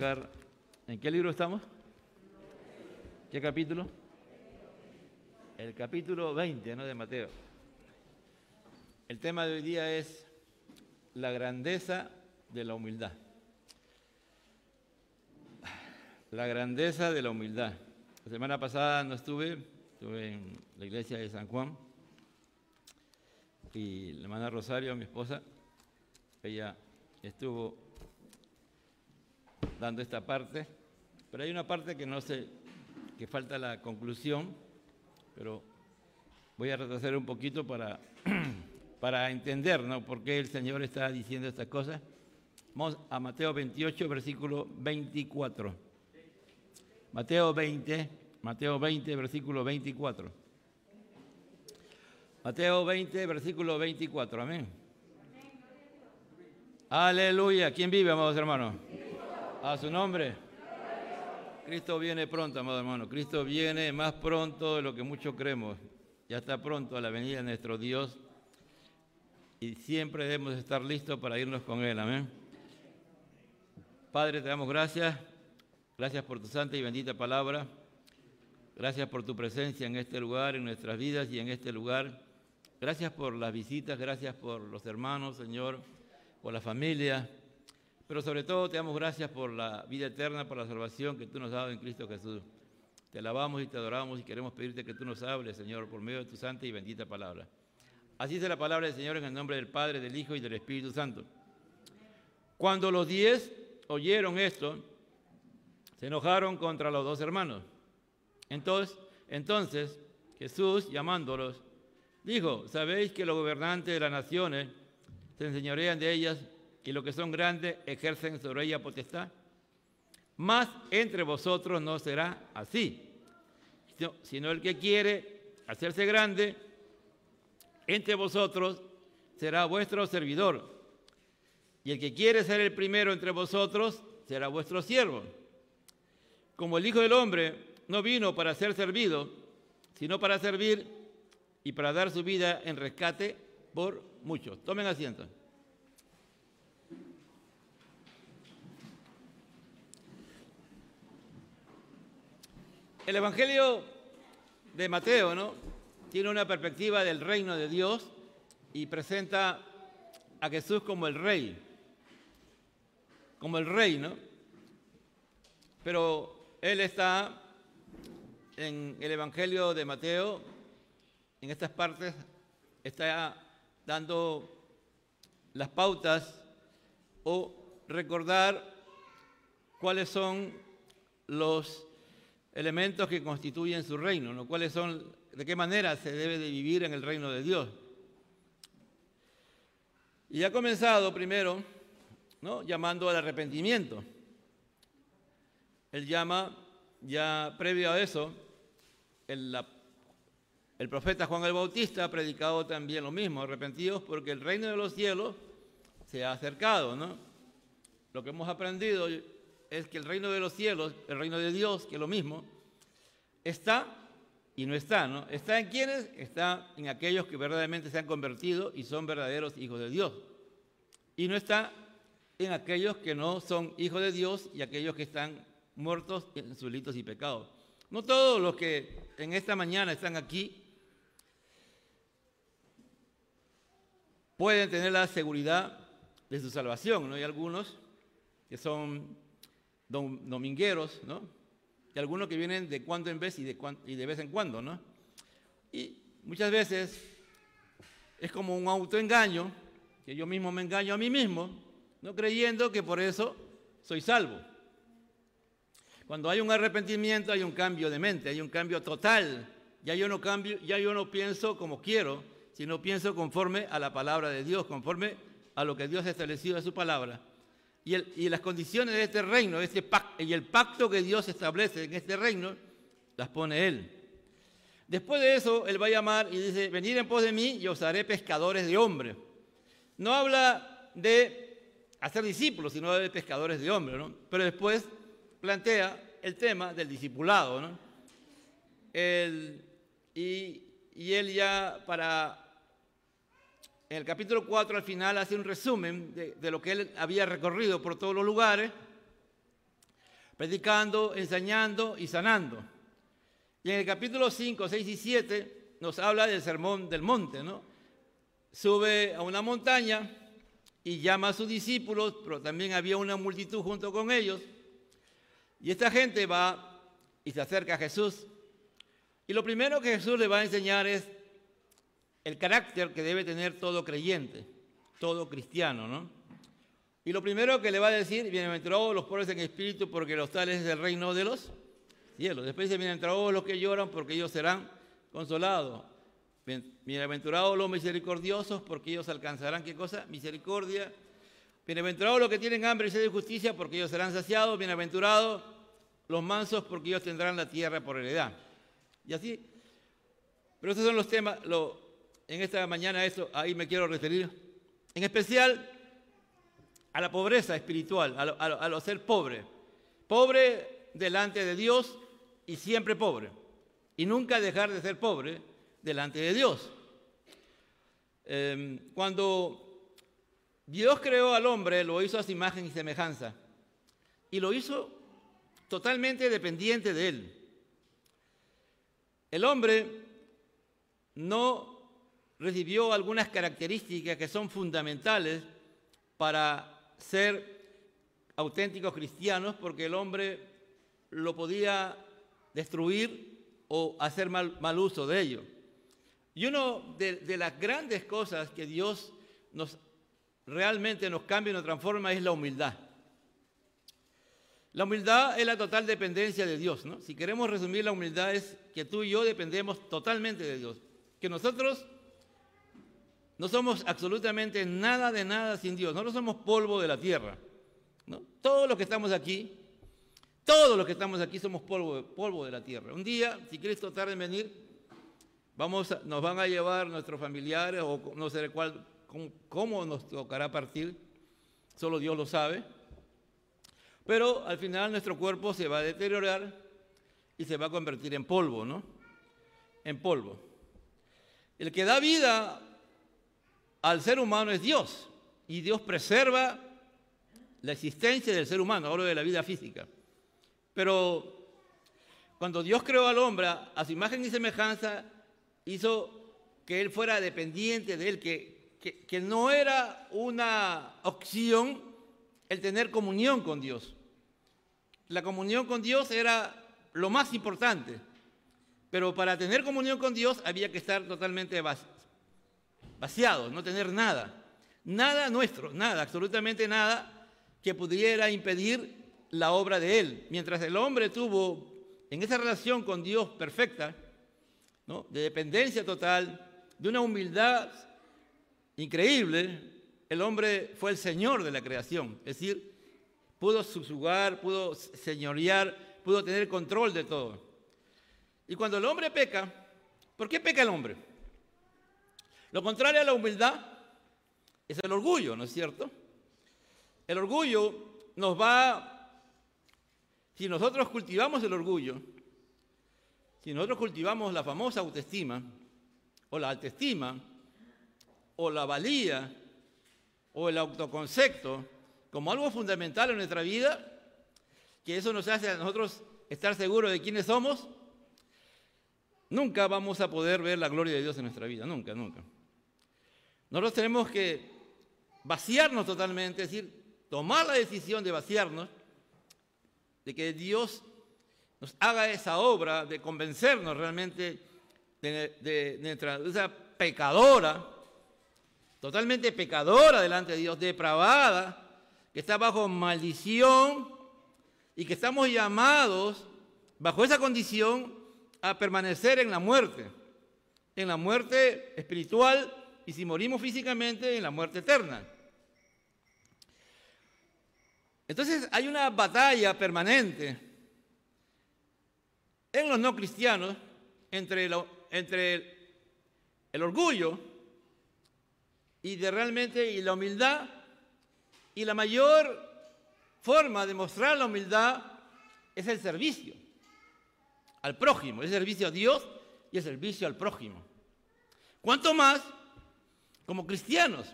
¿En qué libro estamos? ¿Qué capítulo? El capítulo 20, ¿no? De Mateo. El tema de hoy día es la grandeza de la humildad. La grandeza de la humildad. La semana pasada no estuve, estuve en la iglesia de San Juan y la hermana Rosario, mi esposa, ella estuvo dando esta parte, pero hay una parte que no sé, que falta la conclusión, pero voy a retroceder un poquito para, para entender ¿no? por qué el Señor está diciendo estas cosas. Vamos a Mateo 28, versículo 24. Mateo 20, Mateo 20, versículo 24. Mateo 20, versículo 24. Amén. Aleluya. ¿Quién vive, amados hermanos? A su nombre. Cristo viene pronto, amado hermano. Cristo viene más pronto de lo que muchos creemos. Ya está pronto a la venida de nuestro Dios. Y siempre debemos estar listos para irnos con Él. Amén. Padre, te damos gracias. Gracias por tu santa y bendita palabra. Gracias por tu presencia en este lugar, en nuestras vidas y en este lugar. Gracias por las visitas, gracias por los hermanos, Señor, por la familia. Pero sobre todo te damos gracias por la vida eterna, por la salvación que tú nos has dado en Cristo Jesús. Te alabamos y te adoramos y queremos pedirte que tú nos hables, Señor, por medio de tu santa y bendita palabra. Así es la palabra del Señor en el nombre del Padre, del Hijo y del Espíritu Santo. Cuando los diez oyeron esto, se enojaron contra los dos hermanos. Entonces, entonces Jesús, llamándolos, dijo, ¿sabéis que los gobernantes de las naciones se enseñorean de ellas y los que son grandes ejercen sobre ella potestad. Más entre vosotros no será así, sino el que quiere hacerse grande, entre vosotros será vuestro servidor. Y el que quiere ser el primero entre vosotros será vuestro siervo. Como el Hijo del Hombre no vino para ser servido, sino para servir y para dar su vida en rescate por muchos. Tomen asiento. El Evangelio de Mateo, ¿no? Tiene una perspectiva del reino de Dios y presenta a Jesús como el rey, como el rey, ¿no? Pero él está en el Evangelio de Mateo, en estas partes, está dando las pautas o recordar cuáles son los elementos que constituyen su reino, ¿no? ¿Cuáles son, de qué manera se debe de vivir en el reino de Dios? Y ha comenzado primero, ¿no? Llamando al arrepentimiento. Él llama, ya previo a eso, el, el profeta Juan el Bautista ha predicado también lo mismo, arrepentidos porque el reino de los cielos se ha acercado, ¿no? Lo que hemos aprendido es que el reino de los cielos, el reino de Dios, que es lo mismo, está y no está, ¿no? ¿Está en quienes? Está en aquellos que verdaderamente se han convertido y son verdaderos hijos de Dios. Y no está en aquellos que no son hijos de Dios y aquellos que están muertos en sus delitos y pecados. No todos los que en esta mañana están aquí pueden tener la seguridad de su salvación, ¿no? Hay algunos que son domingueros, ¿no? Y algunos que vienen de cuando en vez y de, y de vez en cuando, ¿no? Y muchas veces es como un autoengaño, que yo mismo me engaño a mí mismo, no creyendo que por eso soy salvo. Cuando hay un arrepentimiento hay un cambio de mente, hay un cambio total. Ya yo no cambio, ya yo no pienso como quiero, sino pienso conforme a la palabra de Dios, conforme a lo que Dios ha establecido en su palabra y, las condiciones de este reino este y el pacto que Dios establece en este reino, las pone Él. Después de eso, Él va a llamar y dice, venid en pos de mí y os haré pescadores de hombres. No habla de hacer discípulos, sino de pescadores de hombres. Pero después plantea el tema del discipulado, ¿no? y, y él ya para en el capítulo 4 al final hace un resumen de, lo que él había recorrido por todos los lugares predicando, enseñando y sanando. Y en el capítulo 5, 6 y 7 nos habla del sermón del monte, ¿no? Sube a una montaña y llama a sus discípulos, pero también había una multitud junto con ellos. Y esta gente va y se acerca a Jesús. Y lo primero que Jesús le va a enseñar es el carácter que debe tener todo creyente, todo cristiano, ¿no? Y lo primero que le va a decir, bienaventurados los pobres en espíritu, porque los tales es el reino de los cielos. Después dice, bienaventurados los que lloran, porque ellos serán consolados. Bienaventurados los misericordiosos, porque ellos alcanzarán, ¿qué cosa? Misericordia. Bienaventurados los que tienen hambre y sed de justicia, porque ellos serán saciados. Bienaventurados los mansos, porque ellos tendrán la tierra por heredad. Y así. Pero estos son los temas, lo, en esta mañana eso, ahí me quiero referir. En especial a la pobreza espiritual, a lo, ser pobre. Pobre delante de Dios y siempre pobre. Y nunca dejar de ser pobre delante de Dios. Em, cuando Dios creó al hombre, lo hizo a su imagen y semejanza. Y lo hizo totalmente dependiente de él. El hombre no recibió algunas características que son fundamentales para ser auténticos cristianos porque el hombre lo podía destruir o hacer mal, uso de ello. Y una de, de, las grandes cosas que Dios nos realmente nos cambia y nos transforma es la humildad. La humildad es la total dependencia de Dios. ¿no? Si queremos resumir la humildad es que tú y yo dependemos totalmente de Dios. Que nosotros no somos absolutamente nada de nada sin Dios. Nosotros somos polvo de la tierra. ¿no? Todos los que estamos aquí, todos los que estamos aquí somos polvo, polvo de la tierra. Un día, si Cristo tarda en venir, vamos nos van a llevar nuestros familiares o no sé cuál, cómo, cómo nos tocará partir. Solo Dios lo sabe. Pero al final nuestro cuerpo se va a deteriorar y se va a convertir en polvo, ¿no? En polvo. El que da vida al ser humano es Dios. Y Dios preserva la existencia del ser humano, hablo de la vida física. Pero cuando Dios creó al hombre a su imagen y semejanza, hizo que él fuera dependiente de él, que, que, no era una opción el tener comunión con Dios. La comunión con Dios era lo más importante. Pero para tener comunión con Dios había que estar totalmente vaciados, no tener nada. Nada nuestro, nada, absolutamente nada que pudiera impedir la obra de Él. Mientras el hombre tuvo en esa relación con Dios perfecta, ¿no? de dependencia total, de una humildad increíble, el hombre fue el Señor de la creación. Es decir, pudo subjugar, pudo señorear, pudo tener control de todo. Y cuando el hombre peca, ¿por qué peca el hombre? Lo contrario a la humildad es el orgullo, ¿no es cierto? El orgullo nos va, si nosotros cultivamos el orgullo, si nosotros cultivamos la famosa autoestima, o la autoestima, o la valía, o el autoconcepto, como algo fundamental en nuestra vida, que eso nos hace a nosotros estar seguros de quiénes somos, nunca vamos a poder ver la gloria de Dios en nuestra vida, nunca, nunca. Nosotros tenemos que vaciarnos totalmente, es decir, tomar la decisión de vaciarnos, de que Dios nos haga esa obra de convencernos realmente de, nuestra pecadora, totalmente pecadora delante de Dios, depravada, que está bajo maldición y que estamos llamados bajo esa condición a permanecer en la muerte, en la muerte espiritual y si morimos físicamente en la muerte eterna. Entonces hay una batalla permanente en los no cristianos entre, entre el orgullo y de realmente y la humildad y la mayor forma de mostrar la humildad es el servicio al prójimo, el servicio a Dios y el servicio al prójimo. ¿Cuánto más como cristianos,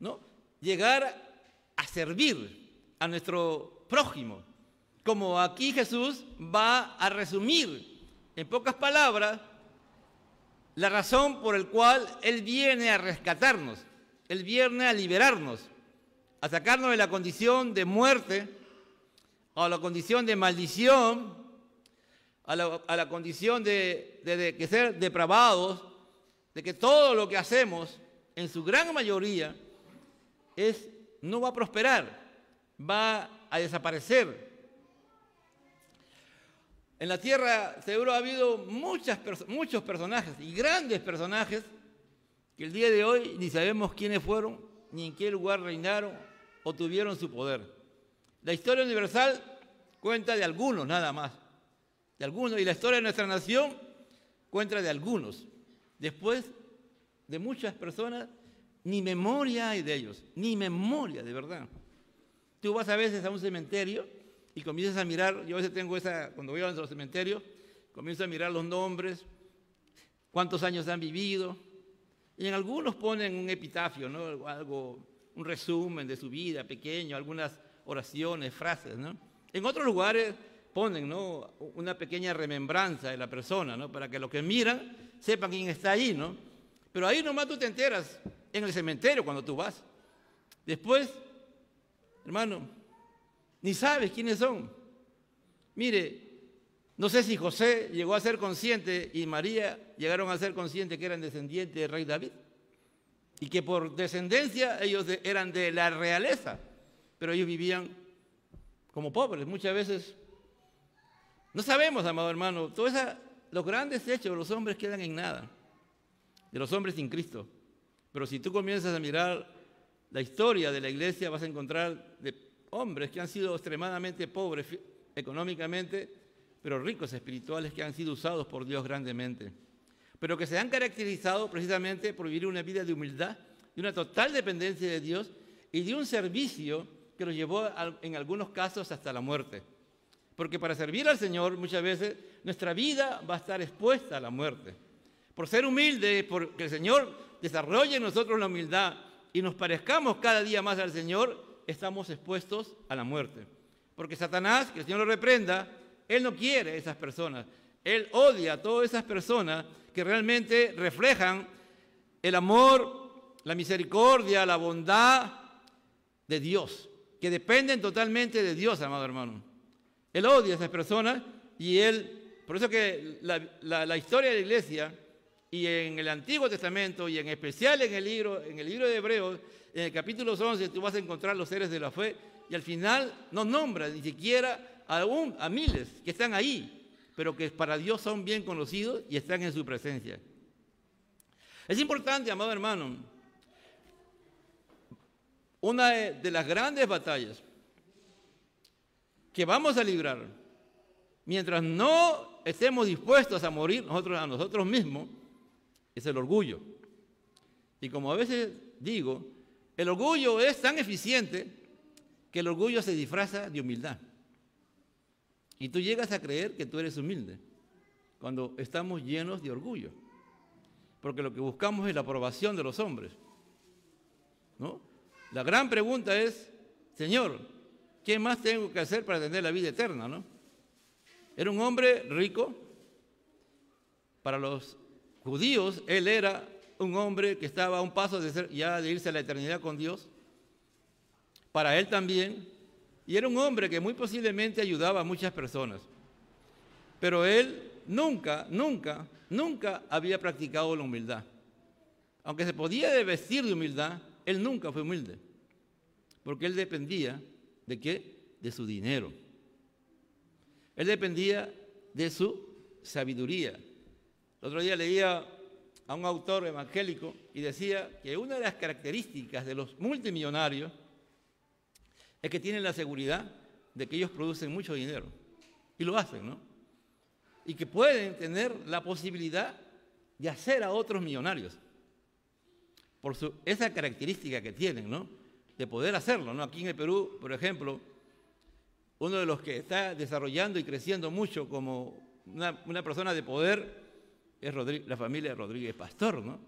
¿no? Llegar a servir a nuestro prójimo, como aquí Jesús va a resumir en pocas palabras la razón por la cual Él viene a rescatarnos, Él viene a liberarnos, a sacarnos de la condición de muerte, a la condición de maldición, a la, condición de, de ser depravados, de que todo lo que hacemos, en su gran mayoría, es, no va a prosperar, va a desaparecer. En la tierra seguro ha habido muchas, muchos personajes y grandes personajes que el día de hoy ni sabemos quiénes fueron, ni en qué lugar reinaron o tuvieron su poder. La historia universal cuenta de algunos nada más, de algunos, y la historia de nuestra nación cuenta de algunos. Después de muchas personas, ni memoria hay de ellos, ni memoria de verdad. Tú vas a veces a un cementerio y comienzas a mirar, yo a veces tengo esa, cuando voy a los cementerios, comienzo a mirar los nombres, cuántos años han vivido, y en algunos ponen un epitafio, ¿no? Algo, un resumen de su vida pequeño, algunas oraciones, frases, ¿no? En otros lugares ponen, ¿no? Una pequeña remembranza de la persona, ¿no? Para que los que miran sepan quién está ahí, ¿no? Pero ahí nomás tú te enteras, en el cementerio cuando tú vas. Después, hermano, ni sabes quiénes son. Mire, no sé si José llegó a ser consciente y María llegaron a ser conscientes que eran descendientes del rey David y que por descendencia ellos eran de la realeza, pero ellos vivían como pobres. Muchas veces no sabemos, amado hermano, todos los grandes hechos de los hombres quedan en nada, de los hombres sin Cristo. Pero si tú comienzas a mirar la historia de la iglesia, vas a encontrar de hombres que han sido extremadamente pobres económicamente, pero ricos espirituales que han sido usados por Dios grandemente, pero que se han caracterizado precisamente por vivir una vida de humildad, de una total dependencia de Dios y de un servicio que los llevó en algunos casos hasta la muerte. Porque para servir al Señor muchas veces nuestra vida va a estar expuesta a la muerte. Por ser humilde, porque el Señor desarrolle en nosotros la humildad y nos parezcamos cada día más al Señor, estamos expuestos a la muerte. Porque Satanás, que el Señor lo reprenda, Él no quiere esas personas. Él odia a todas esas personas que realmente reflejan el amor, la misericordia, la bondad de Dios, que dependen totalmente de Dios, amado hermano. Él odia a esas personas y Él, por eso que la historia de la iglesia y en el Antiguo Testamento y en especial en el libro, en el libro de Hebreos, en el capítulo 11 tú vas a encontrar los seres de la fe y al final no nombra ni siquiera a, a miles que están ahí, pero que para Dios son bien conocidos y están en su presencia. Es importante, amado hermano, una de las grandes batallas que vamos a librar, mientras no estemos dispuestos a morir nosotros a nosotros mismos, es el orgullo. Y como a veces digo, el orgullo es tan eficiente que el orgullo se disfraza de humildad. Y tú llegas a creer que tú eres humilde cuando estamos llenos de orgullo. Porque lo que buscamos es la aprobación de los hombres. ¿no? La gran pregunta es, Señor, ¿qué más tengo que hacer para tener la vida eterna? ¿no? Era un hombre rico. Para los judíos, él era un hombre que estaba a un paso de ser, ya de irse a la eternidad con Dios, para él también, y era un hombre que muy posiblemente ayudaba a muchas personas, pero él nunca, nunca, nunca había practicado la humildad. Aunque se podía vestir de humildad, él nunca fue humilde, porque él dependía de qué? De su dinero. Él dependía de su sabiduría. El otro día leía a un autor evangélico y decía que una de las características de los multimillonarios es que tienen la seguridad de que ellos producen mucho dinero. Y lo hacen, ¿no? Y que pueden tener la posibilidad de hacer a otros millonarios. Por su, esa característica que tienen, ¿no? De poder hacerlo, ¿no? Aquí en el Perú, por ejemplo, uno de los que está desarrollando y creciendo mucho como una, una persona de poder es la familia Rodríguez Pastor, ¿no?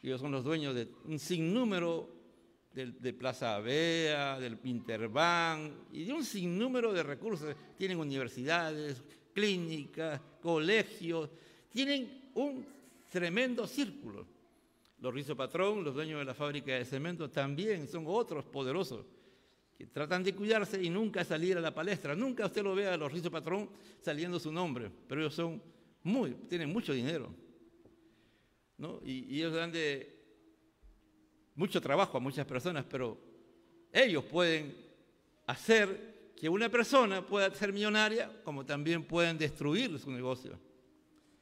Ellos son los dueños de un sinnúmero de Plaza Avea, del Interbank y de un sinnúmero de recursos. Tienen universidades, clínicas, colegios, tienen un tremendo círculo. Los Rizo Patrón, los dueños de la fábrica de cemento, también son otros poderosos que tratan de cuidarse y nunca salir a la palestra. Nunca usted lo ve a los Rizo Patrón saliendo su nombre, pero ellos son muy, tienen mucho dinero. ¿no? Y, ellos dan de mucho trabajo a muchas personas, pero ellos pueden hacer que una persona pueda ser millonaria, como también pueden destruir su negocio.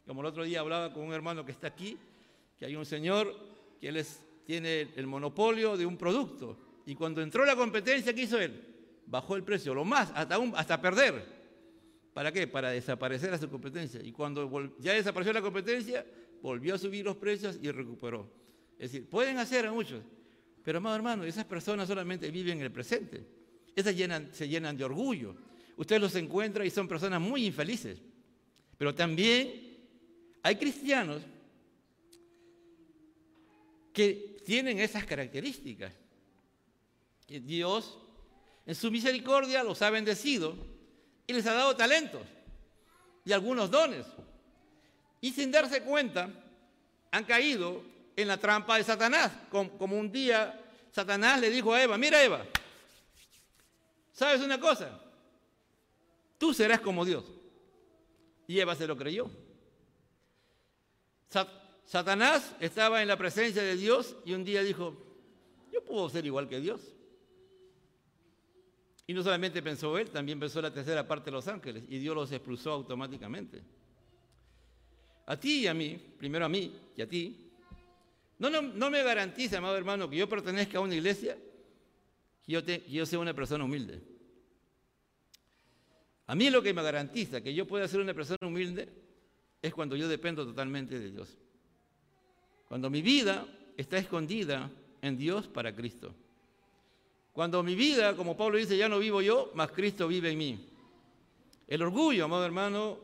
Como el otro día hablaba con un hermano que está aquí, que hay un señor que él tiene el monopolio de un producto. Y cuando entró la competencia, ¿qué hizo él? Bajó el precio, lo más, hasta, hasta perder. ¿Para qué? Para desaparecer a su competencia. Y cuando ya desapareció la competencia, volvió a subir los precios y recuperó. Es decir, pueden hacer a muchos, pero amado hermano, esas personas solamente viven en el presente. Esas se llenan de orgullo. Usted los encuentra y son personas muy infelices. Pero también hay cristianos que tienen esas características. Que Dios, en su misericordia, los ha bendecido y les ha dado talentos y algunos dones. Y sin darse cuenta, han caído en la trampa de Satanás, como un día Satanás le dijo a Eva, mira Eva, ¿sabes una cosa? Tú serás como Dios. Y Eva se lo creyó. Satanás estaba en la presencia de Dios y un día dijo, yo puedo ser igual que Dios. Y no solamente pensó él, también pensó la tercera parte de los ángeles y Dios los expulsó automáticamente. A ti y a mí, primero a mí y a ti, no, no, me garantiza, amado hermano, que yo pertenezca a una iglesia, que yo, que yo sea una persona humilde. A mí lo que me garantiza que yo pueda ser una persona humilde es cuando yo dependo totalmente de Dios. Cuando mi vida está escondida en Dios para Cristo. Cuando mi vida, como Pablo dice, ya no vivo yo, más Cristo vive en mí. El orgullo, amado hermano,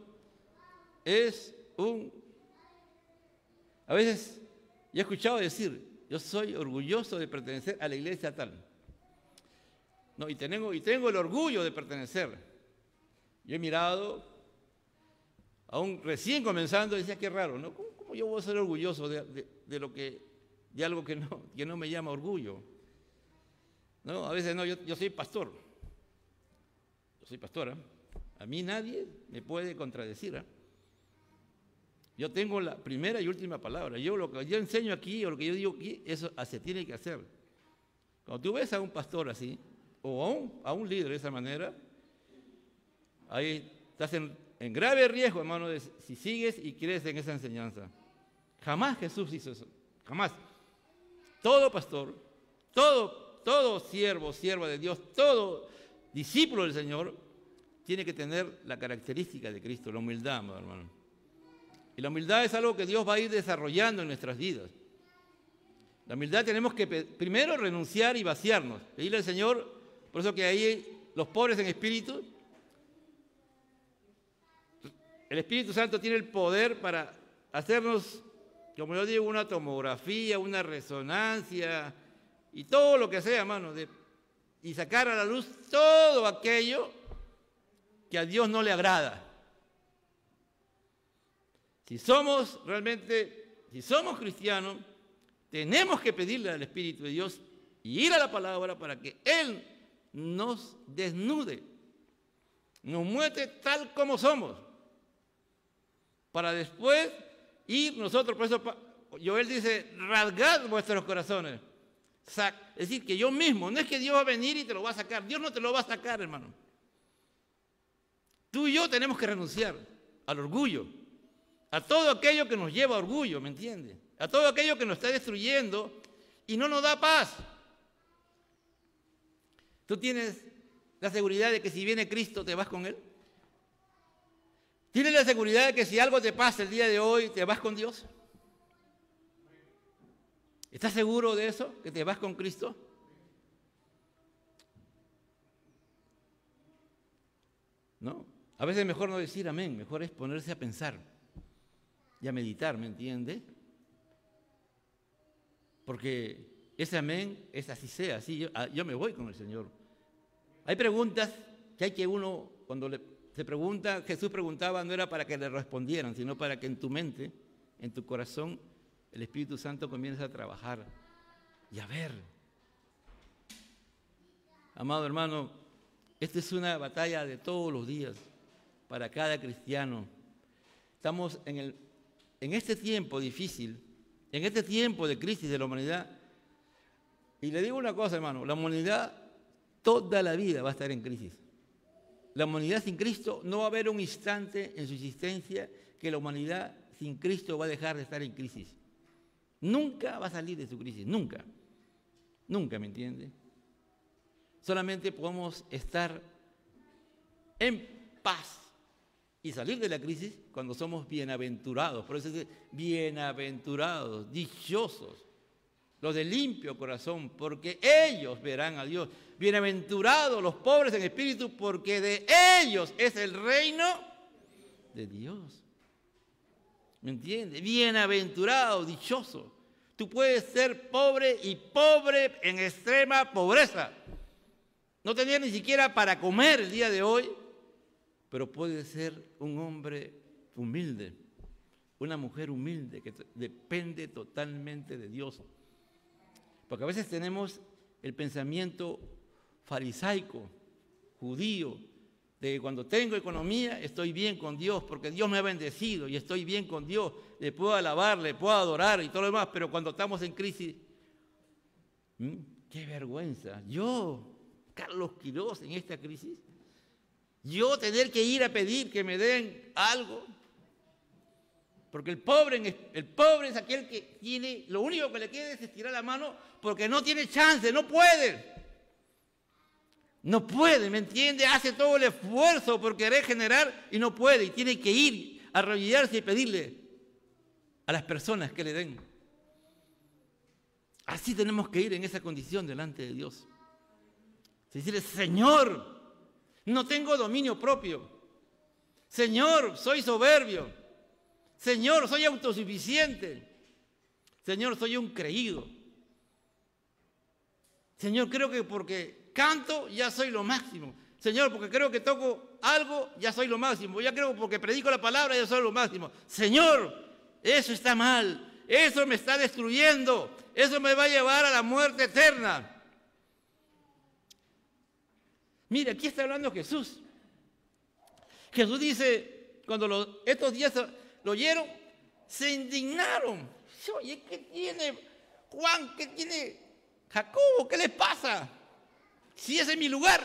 es un... A veces yo he escuchado decir, yo soy orgulloso de pertenecer a la iglesia tal. No, y tengo, y tengo el orgullo de pertenecer. Yo he mirado, aún recién comenzando, decía, qué raro, ¿no? ¿Cómo, yo voy a ser orgulloso de, lo que, de algo que no, que no me llama orgullo? ¿No? A veces no, yo, soy pastor. Yo soy pastora. A mí nadie me puede contradecir. ¿eh? Yo tengo la primera y última palabra. Yo lo que yo enseño aquí o lo que yo digo aquí, eso se tiene que hacer. Cuando tú ves a un pastor así, o a un, líder de esa manera, ahí estás en, grave riesgo, hermano, de, si sigues y crees en esa enseñanza. Jamás Jesús hizo eso. Jamás. Todo pastor, todo, todo siervo, sierva de Dios, todo discípulo del Señor, tiene que tener la característica de Cristo, la humildad, hermano. Y la humildad es algo que Dios va a ir desarrollando en nuestras vidas. La humildad tenemos que primero renunciar y vaciarnos. Pedirle al Señor, por eso que ahí los pobres en espíritu, el Espíritu Santo tiene el poder para hacernos, como yo digo, una tomografía, una resonancia y todo lo que sea, hermano, y sacar a la luz todo aquello que a Dios no le agrada. Si somos realmente, si somos cristianos, tenemos que pedirle al Espíritu de Dios y ir a la palabra para que Él nos desnude, nos muestre tal como somos, para después ir nosotros, por eso Joel dice, rasgad vuestros corazones. Es decir, que yo mismo, no es que Dios va a venir y te lo va a sacar, Dios no te lo va a sacar, hermano. Tú y yo tenemos que renunciar al orgullo, a todo aquello que nos lleva a orgullo, ¿me entiende? A todo aquello que nos está destruyendo y no nos da paz. ¿Tú tienes la seguridad de que si viene Cristo te vas con Él? ¿Tienes la seguridad de que si algo te pasa el día de hoy te vas con Dios? ¿Estás seguro de eso? ¿Que te vas con Cristo? No. A veces es mejor no decir amén, mejor es ponerse a pensar y a meditar, ¿me entiende? Porque ese amén es así sea, así yo, ah, me voy con el Señor. Hay preguntas que hay que uno, cuando se pregunta, Jesús preguntaba, no era para que le respondieran, sino para que en tu mente, en tu corazón, el Espíritu Santo comience a trabajar y a ver. Amado hermano, esta es una batalla de todos los días para cada cristiano. Estamos en, el, en este tiempo difícil, en este tiempo de crisis de la humanidad. Y le digo una cosa, hermano, la humanidad toda la vida va a estar en crisis. La humanidad sin Cristo no va a haber un instante en su existencia que la humanidad sin Cristo va a dejar de estar en crisis. Nunca va a salir de su crisis, nunca. Nunca, ¿me entiende? Solamente podemos estar en paz y salir de la crisis cuando somos bienaventurados. Por eso es bienaventurados, dichosos, los de limpio corazón, porque ellos verán a Dios. Bienaventurados los pobres en espíritu, porque de ellos es el reino de Dios. ¿Me entiendes? Bienaventurado, dichoso. Tú puedes ser pobre y pobre en extrema pobreza. No tener ni siquiera para comer el día de hoy, pero puedes ser un hombre humilde, una mujer humilde que depende totalmente de Dios. Porque a veces tenemos el pensamiento farisaico, judío, de que cuando tengo economía estoy bien con Dios, porque Dios me ha bendecido y estoy bien con Dios, le puedo alabar, le puedo adorar y todo lo demás, pero cuando estamos en crisis, qué vergüenza. Yo, Carlos Quiroz, en esta crisis, yo tener que ir a pedir que me den algo, porque el pobre, el pobre es aquel que tiene, lo único que le queda es estirar la mano porque no tiene chance, no puede. No puede, ¿me entiende? Hace todo el esfuerzo por querer generar y no puede. Y tiene que ir, a arrodillarse y pedirle a las personas que le den. Así tenemos que ir en esa condición delante de Dios. Decirle, Señor, no tengo dominio propio. Señor, soy soberbio. Señor, soy autosuficiente. Señor, soy un creído. Señor, creo que porque canto ya soy lo máximo. Señor, porque creo que toco algo, ya soy lo máximo. Ya creo que porque predico la palabra, ya soy lo máximo. Señor, eso está mal. Eso me está destruyendo. Eso me va a llevar a la muerte eterna. Mire, aquí está hablando Jesús. Jesús dice, cuando estos días lo oyeron, se indignaron. Oye, ¿qué tiene Juan? ¿Qué tiene Jacobo? ¿Qué les pasa? Si ese es mi lugar,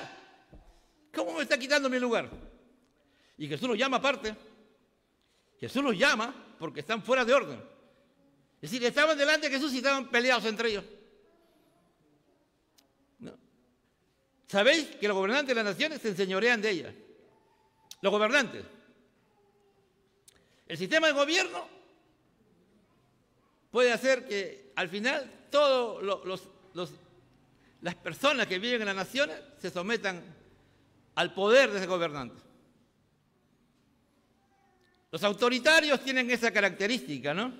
¿cómo me está quitando mi lugar? Y Jesús los llama aparte. Jesús los llama porque están fuera de orden. Es decir, estaban delante de Jesús y estaban peleados entre ellos. ¿Sabéis que los gobernantes de las naciones se enseñorean de ellas? Los gobernantes. El sistema de gobierno puede hacer que al final todas las personas que viven en las naciones se sometan al poder de ese gobernante. Los autoritarios tienen esa característica, ¿no?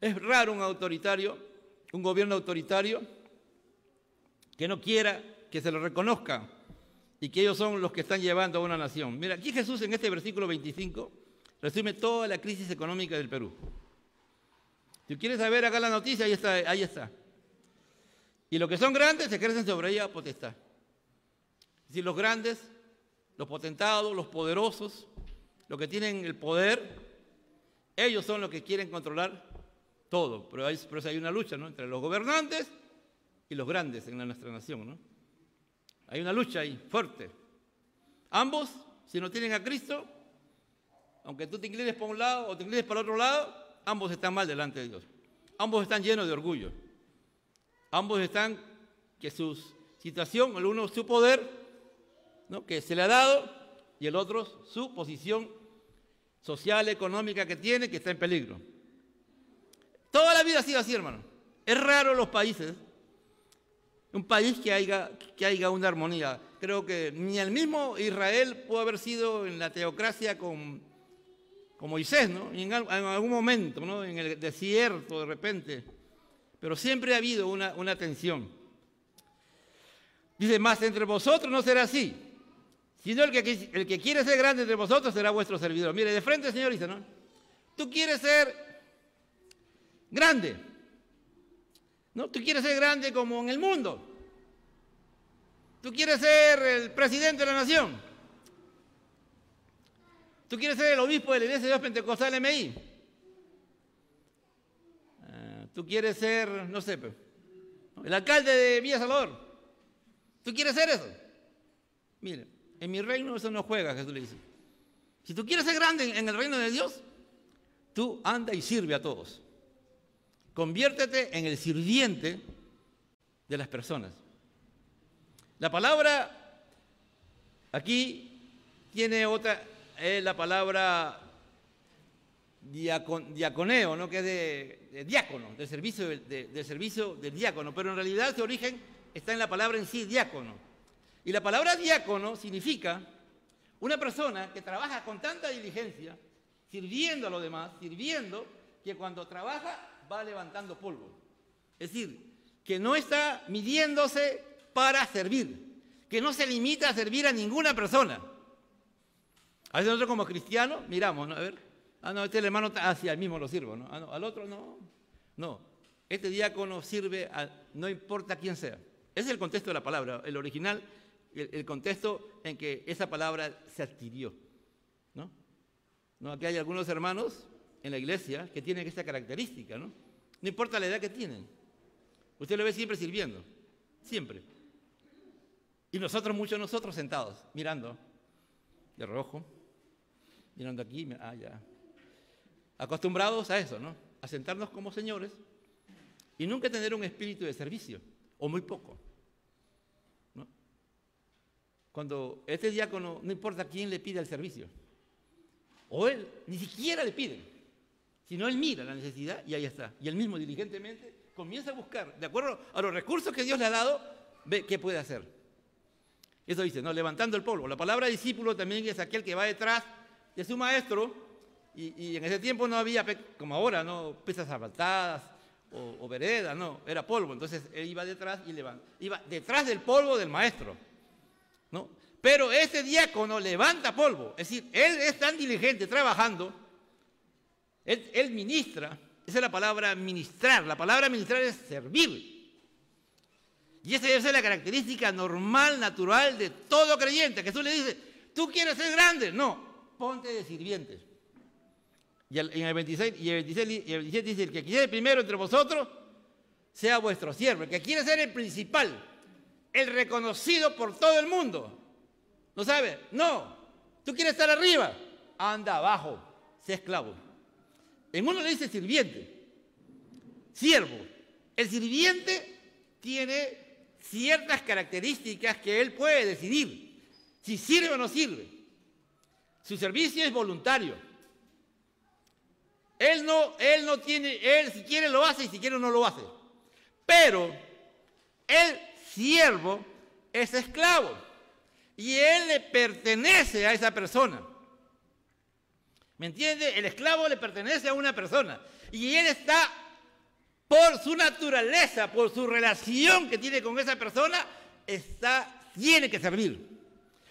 Es raro un autoritario, un gobierno autoritario, que no quiera que se lo reconozca y que ellos son los que están llevando a una nación. Mira, aquí Jesús en este versículo 25 resume toda la crisis económica del Perú. Si quieres saber acá la noticia, ahí está, ahí está. Y los que son grandes se crecen sobre ella potestad. Es decir, los grandes, los potentados, los poderosos, los que tienen el poder, ellos son los que quieren controlar todo. Pero hay, una lucha entre los gobernantes y los grandes en nuestra nación. Hay una lucha ahí fuerte. Ambos, si no tienen a Cristo, aunque tú te inclines para un lado o te inclines para otro lado, ambos están mal delante de Dios. Ambos están llenos de orgullo. Ambos están que su situación, el uno su poder, que se le ha dado, y el otro su posición social, económica que tiene, que está en peligro. Toda la vida ha sido así, hermano. Es raro los países, un país que haya, que haya una armonía. Creo que ni el mismo Israel pudo haber sido en la teocracia con con Moisés, ¿no? en, algún momento, ¿no? En el desierto, de repente. Pero siempre ha habido una, una tensión. Dice, más entre vosotros no será así, sino el que, el que quiere ser grande entre vosotros será vuestro servidor. Mire, de frente Señor dice, ¿no? Tú quieres ser grande. ¿No? Tú quieres ser grande como en el mundo. Tú quieres ser el presidente de la nación. Tú quieres ser el obispo de la iglesia de Dios Pentecostal MI. Tú quieres ser, no sé, el alcalde de Villa Salvador. ¿Tú quieres ser eso? Mire, en mi reino eso no juega, Jesús le dice. Si tú quieres ser grande en el reino de Dios, tú anda y sirve a todos. Conviértete en el sirviente de las personas. La palabra aquí tiene otra, es la palabra diaconeo, ¿no? que es de, diácono, del servicio, del servicio del diácono, pero en realidad su origen está en la palabra en sí, diácono. Y la palabra diácono significa una persona que trabaja con tanta diligencia, sirviendo a los demás, sirviendo, que cuando trabaja va levantando polvo. Es decir, que no está midiéndose para servir, que no se limita a servir a ninguna persona. A veces nosotros como cristianos miramos. A ver, ah, no, este hermano hacia el mismo lo sirvo, ¿no? Ah, no, al otro no. No, este diácono sirve a, no importa quién sea. Ese es el contexto de la palabra, el original, el, contexto en que esa palabra se adquirió. ¿no? ¿no? Aquí hay algunos hermanos en la iglesia que tienen esta característica, ¿no? No importa la edad que tienen. Usted lo ve siempre sirviendo, siempre. Y nosotros, muchos nosotros sentados, mirando de rojo, mirando aquí, ah, ya. Acostumbrados a eso, ¿no? A sentarnos como señores y nunca tener un espíritu de servicio, o muy poco. Cuando este diácono, no importa quién le pide el servicio, o él ni siquiera le pide, sino él mira la necesidad y ahí está. Y él mismo diligentemente comienza a buscar, de acuerdo a los recursos que Dios le ha dado, ve qué puede hacer. Eso dice, ¿no? Levantando el polvo. La palabra discípulo también es aquel que va detrás de su maestro, y, en ese tiempo no había, como ahora, ¿no? Pesas asfaltadas o, o veredas, no, era polvo. Entonces él iba detrás y levanta, iba detrás del polvo del maestro. ¿no? Pero ese diácono levanta polvo, es decir, él es tan diligente trabajando, él, ministra, esa es la palabra ministrar, la palabra ministrar es servir. Y esa debe ser la característica normal, natural de todo creyente. Jesús le dice, ¿tú quieres ser grande? No, ponte de sirvientes. Y en el 26 y el 26 y el 27 dice, el que quiere primero entre vosotros, sea vuestro siervo. El que quiere ser el principal, el reconocido por todo el mundo. ¿No sabe? No. Tú quieres estar arriba. Anda abajo. Sé esclavo. En uno le dice sirviente. Siervo. El sirviente tiene ciertas características que él puede decidir si sirve o no sirve. Su servicio es voluntario. Él no, él no tiene, él si quiere lo hace y si quiere no lo hace. Pero él siervo es esclavo y él le pertenece a esa persona. ¿Me entiende? El esclavo le pertenece a una persona y él está por su naturaleza, por su relación que tiene con esa persona, está, tiene que servir.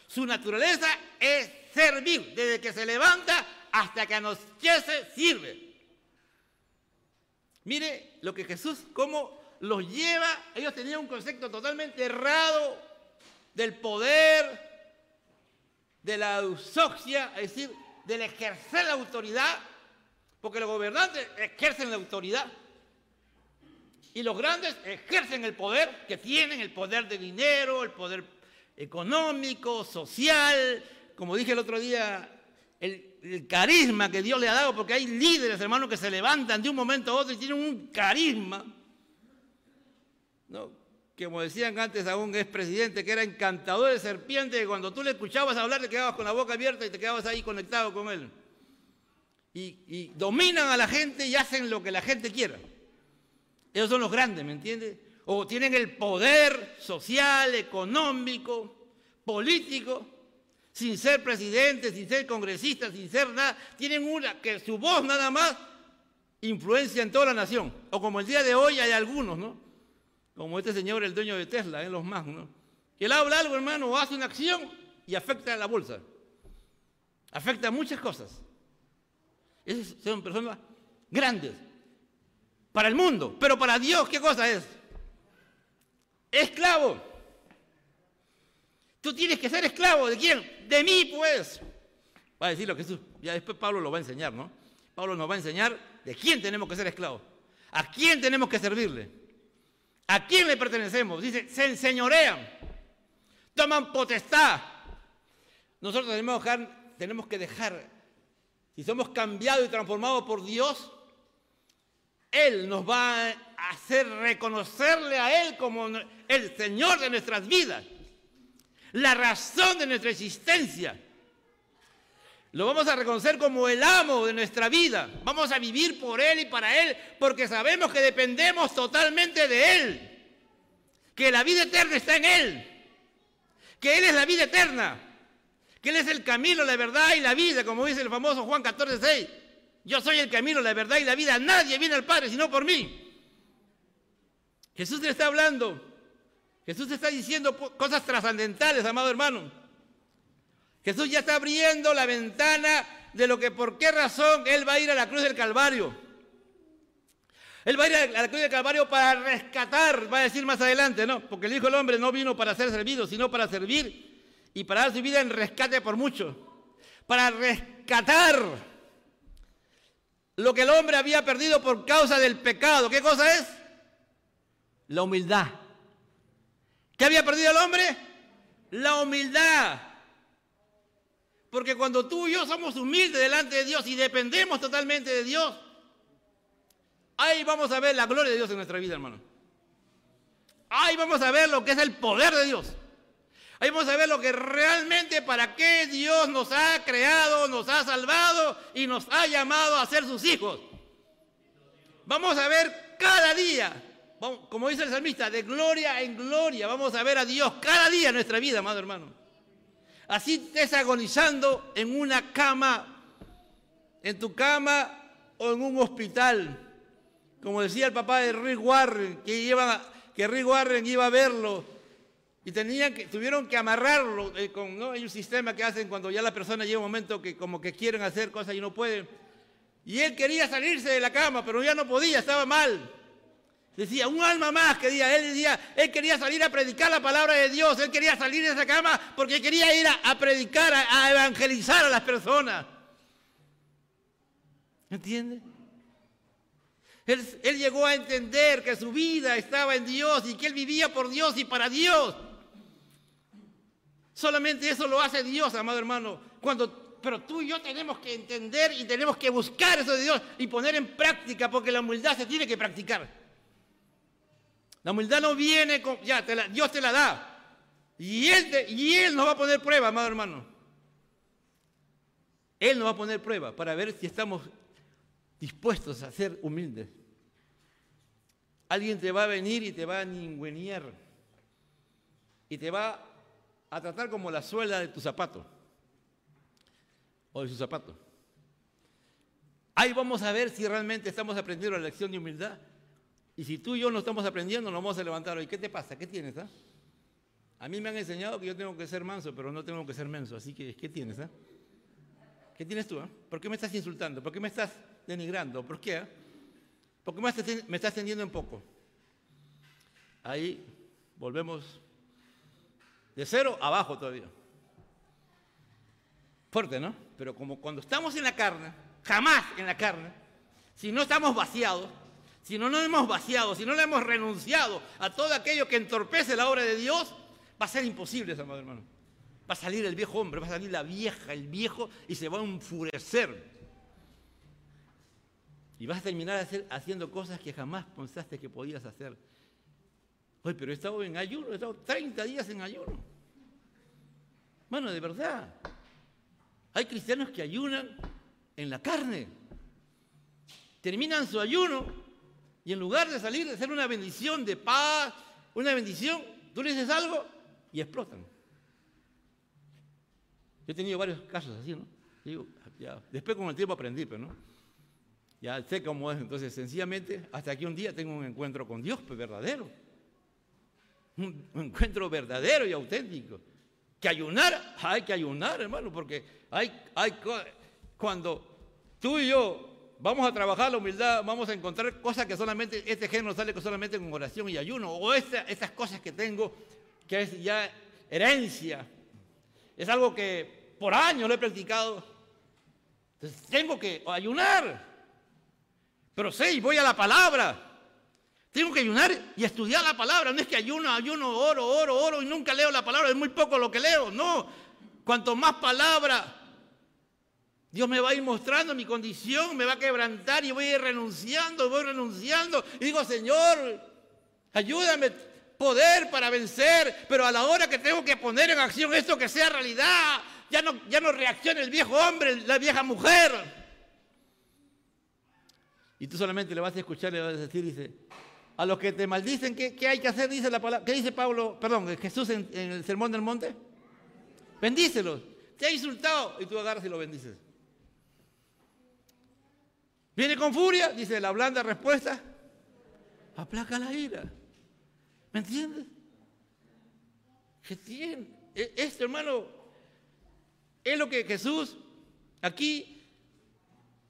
Su naturaleza es servir, desde que se levanta hasta que anochece, sirve. Mire lo que Jesús, cómo los lleva, ellos tenían un concepto totalmente errado del poder, de la eusoxia, es decir, del ejercer la autoridad, porque los gobernantes ejercen la autoridad y los grandes ejercen el poder que tienen, el poder de dinero, el poder económico, social, como dije el otro día, el, el, carisma que Dios le ha dado, porque hay líderes, hermanos, que se levantan de un momento a otro y tienen un carisma ¿no? como decían antes a un expresidente que era encantador de serpiente, que cuando tú le escuchabas hablar te quedabas con la boca abierta y te quedabas ahí conectado con él. Y, y dominan a la gente y hacen lo que la gente quiera. Ellos son los grandes, ¿me entiendes? O tienen el poder social, económico, político, sin ser presidente, sin ser congresista, sin ser nada. Tienen una que su voz nada más influencia en toda la nación. O como el día de hoy hay algunos, ¿no? Como este señor, el dueño de Tesla, en los más, ¿no? Que él habla algo, hermano, hace una acción y afecta a la bolsa. Afecta a muchas cosas. Esas son personas grandes para el mundo, pero para Dios, ¿qué cosa es? Esclavo. Tú tienes que ser esclavo de quién? De mí, pues. Va a decirlo Jesús. Ya después Pablo lo va a enseñar, ¿no? Pablo nos va a enseñar de quién tenemos que ser esclavos. A quién tenemos que servirle. A quién le pertenecemos. Dice, se enseñorean. Toman potestad. Nosotros tenemos que dejar, tenemos que dejar si somos cambiados y transformados por Dios, Él nos va a hacer reconocerle a Él como el Señor de nuestras vidas, la razón de nuestra existencia. Lo vamos a reconocer como el amo de nuestra vida. Vamos a vivir por Él y para Él porque sabemos que dependemos totalmente de Él. Que la vida eterna está en Él. Que Él es la vida eterna. Que Él es el camino, la verdad y la vida, como dice el famoso Juan 14, 6. Yo soy el camino, la verdad y la vida. Nadie viene al Padre sino por mí. Jesús te está hablando. Jesús está diciendo cosas trascendentales, amado hermano. Jesús ya está abriendo la ventana de lo que por qué razón Él va a ir a la cruz del Calvario. Él va a ir a la cruz del Calvario para rescatar, va a decir más adelante, ¿no? Porque el Hijo del Hombre no vino para ser servido, sino para servir y para dar su vida en rescate por mucho. Para rescatar lo que el hombre había perdido por causa del pecado. ¿Qué cosa es? La humildad. ¿Qué había perdido el hombre? La humildad. Porque cuando tú y yo somos humildes delante de Dios y dependemos totalmente de Dios, ahí vamos a ver la gloria de Dios en nuestra vida, hermano. Ahí vamos a ver lo que es el poder de Dios. Ahí vamos a ver lo que realmente para qué Dios nos ha creado, nos ha salvado y nos ha llamado a ser sus hijos. Vamos a ver cada día, como dice el salmista, de gloria en gloria. Vamos a ver a Dios cada día en nuestra vida, amado hermano. Así estés agonizando en una cama, en tu cama o en un hospital. Como decía el papá de Rick Warren, que, que Rick Warren iba a verlo y tenían que, tuvieron que amarrarlo eh, con, ¿no? Hay un sistema que hacen cuando ya la persona llega un momento que como que quieren hacer cosas y no pueden. Y él quería salirse de la cama, pero ya no podía, estaba mal. Decía, un alma más quería. Él decía, él quería salir a predicar la palabra de Dios. Él quería salir de esa cama porque quería ir a, predicar, a, evangelizar a las personas. ¿Entiende? Él, él, llegó a entender que su vida estaba en Dios y que él vivía por Dios y para Dios. Solamente eso lo hace Dios, amado hermano. Cuando, pero tú y yo tenemos que entender y tenemos que buscar eso de Dios y poner en práctica porque la humildad se tiene que practicar. La humildad no viene con, ya, Dios te la da. Y él, y él nos va a poner prueba, amado hermano. Él nos va a poner prueba para ver si estamos dispuestos a ser humildes. Alguien te va a venir y te va a ningüenear. Y te va a tratar como la suela de tu zapato. O de su zapato. Ahí vamos a ver si realmente estamos aprendiendo la lección de humildad y si tú y yo no estamos aprendiendo, nos vamos a levantar hoy. ¿Qué te pasa? ¿Qué tienes? Ah? A mí me han enseñado que yo tengo que ser manso, pero no tengo que ser menso. Así que, ¿qué tienes? Ah? ¿Qué tienes tú? Ah? ¿Por qué me estás insultando? ¿Por qué me estás denigrando? ¿Por qué? ¿Por qué me estás tendiendo en poco? Ahí volvemos de cero abajo todavía. Fuerte, ¿no? Pero como cuando estamos en la carne, jamás en la carne, si no estamos vaciados, si no nos hemos vaciado, si no le hemos renunciado a todo aquello que entorpece la obra de Dios, va a ser imposible, amado hermano. Va a salir el viejo hombre, va a salir la vieja, el viejo, y se va a enfurecer. Y vas a terminar haciendo cosas que jamás pensaste que podías hacer. Oye, pero he estado en ayuno, he estado 30 días en ayuno. Bueno, de verdad. Hay cristianos que ayunan en la carne. Terminan su ayuno y en lugar de salir, de ser una bendición de paz, una bendición, tú le dices algo y explotan. Yo he tenido varios casos así, ¿no? después con el tiempo aprendí, pero no. Ya sé cómo es. Entonces, sencillamente, hasta aquí un día tengo un encuentro con Dios, pues verdadero. Un, encuentro verdadero y auténtico. Que ayunar, hay que ayunar, hermano, porque hay, hay cuando tú y yo vamos a trabajar la humildad, vamos a encontrar cosas que solamente, este género sale solamente con oración y ayuno, o estas cosas que tengo, que es ya herencia, es algo que por años lo he practicado. Entonces tengo que ayunar. Pero sí, voy a la palabra. Tengo que ayunar y estudiar la palabra. No es que ayuno, ayuno, oro, oro, oro y nunca leo la palabra. Es muy poco lo que leo. No. Cuanto más palabra, Dios me va a ir mostrando mi condición, me va a quebrantar y voy a ir renunciando, voy renunciando. Y digo, Señor, ayúdame poder para vencer, pero a la hora que tengo que poner en acción esto que sea realidad, ya no, ya no reacciona el viejo hombre, la vieja mujer. Y tú solamente le vas a escuchar le vas a decir, dice, a los que te maldicen, ¿qué, hay que hacer? Dice la palabra, ¿qué dice Pablo, perdón, Jesús en el sermón del monte? Bendícelos. Te ha insultado y tú agarras y lo bendices. Viene con furia, dice la blanda respuesta, aplaca la ira. ¿Me entiendes? Que tiene, e, este hermano, es lo que Jesús aquí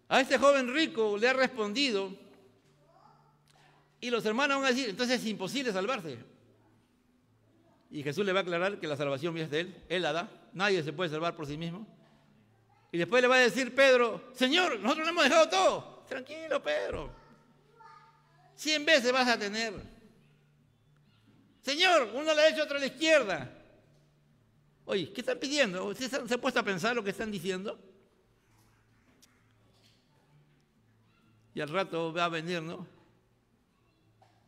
a este joven rico le ha respondido. Y los hermanos van a decir, entonces es imposible salvarse. Y Jesús le va a aclarar que la salvación es de Él, Él la da, nadie se puede salvar por sí mismo. Y después le va a decir Pedro, Señor, nosotros le hemos dejado todo. Tranquilo, Pedro. Cien veces vas a tener. Señor, uno le ha hecho, otro a la izquierda. Oye, ¿qué están pidiendo? ¿Usted se ha puesto a pensar lo que están diciendo? Y al rato va a venir, ¿no?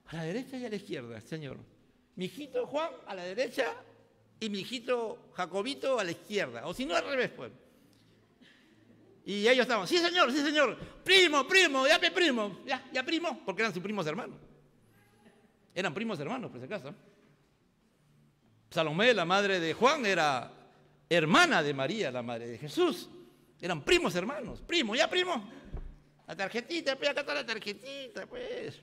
A la derecha y a la izquierda, Señor. Mi hijito Juan a la derecha y mi hijito Jacobito a la izquierda. O si no, al revés, pues. Y ellos estaban, sí señor, sí señor, primo, primo, ya me primo, ya, ya primo, porque eran sus primos hermanos. Eran primos hermanos, por si acaso. Salomé, la madre de Juan, era hermana de María, la madre de Jesús. Eran primos hermanos, primo, ya primo. La tarjetita, pues acá está la tarjetita, pues.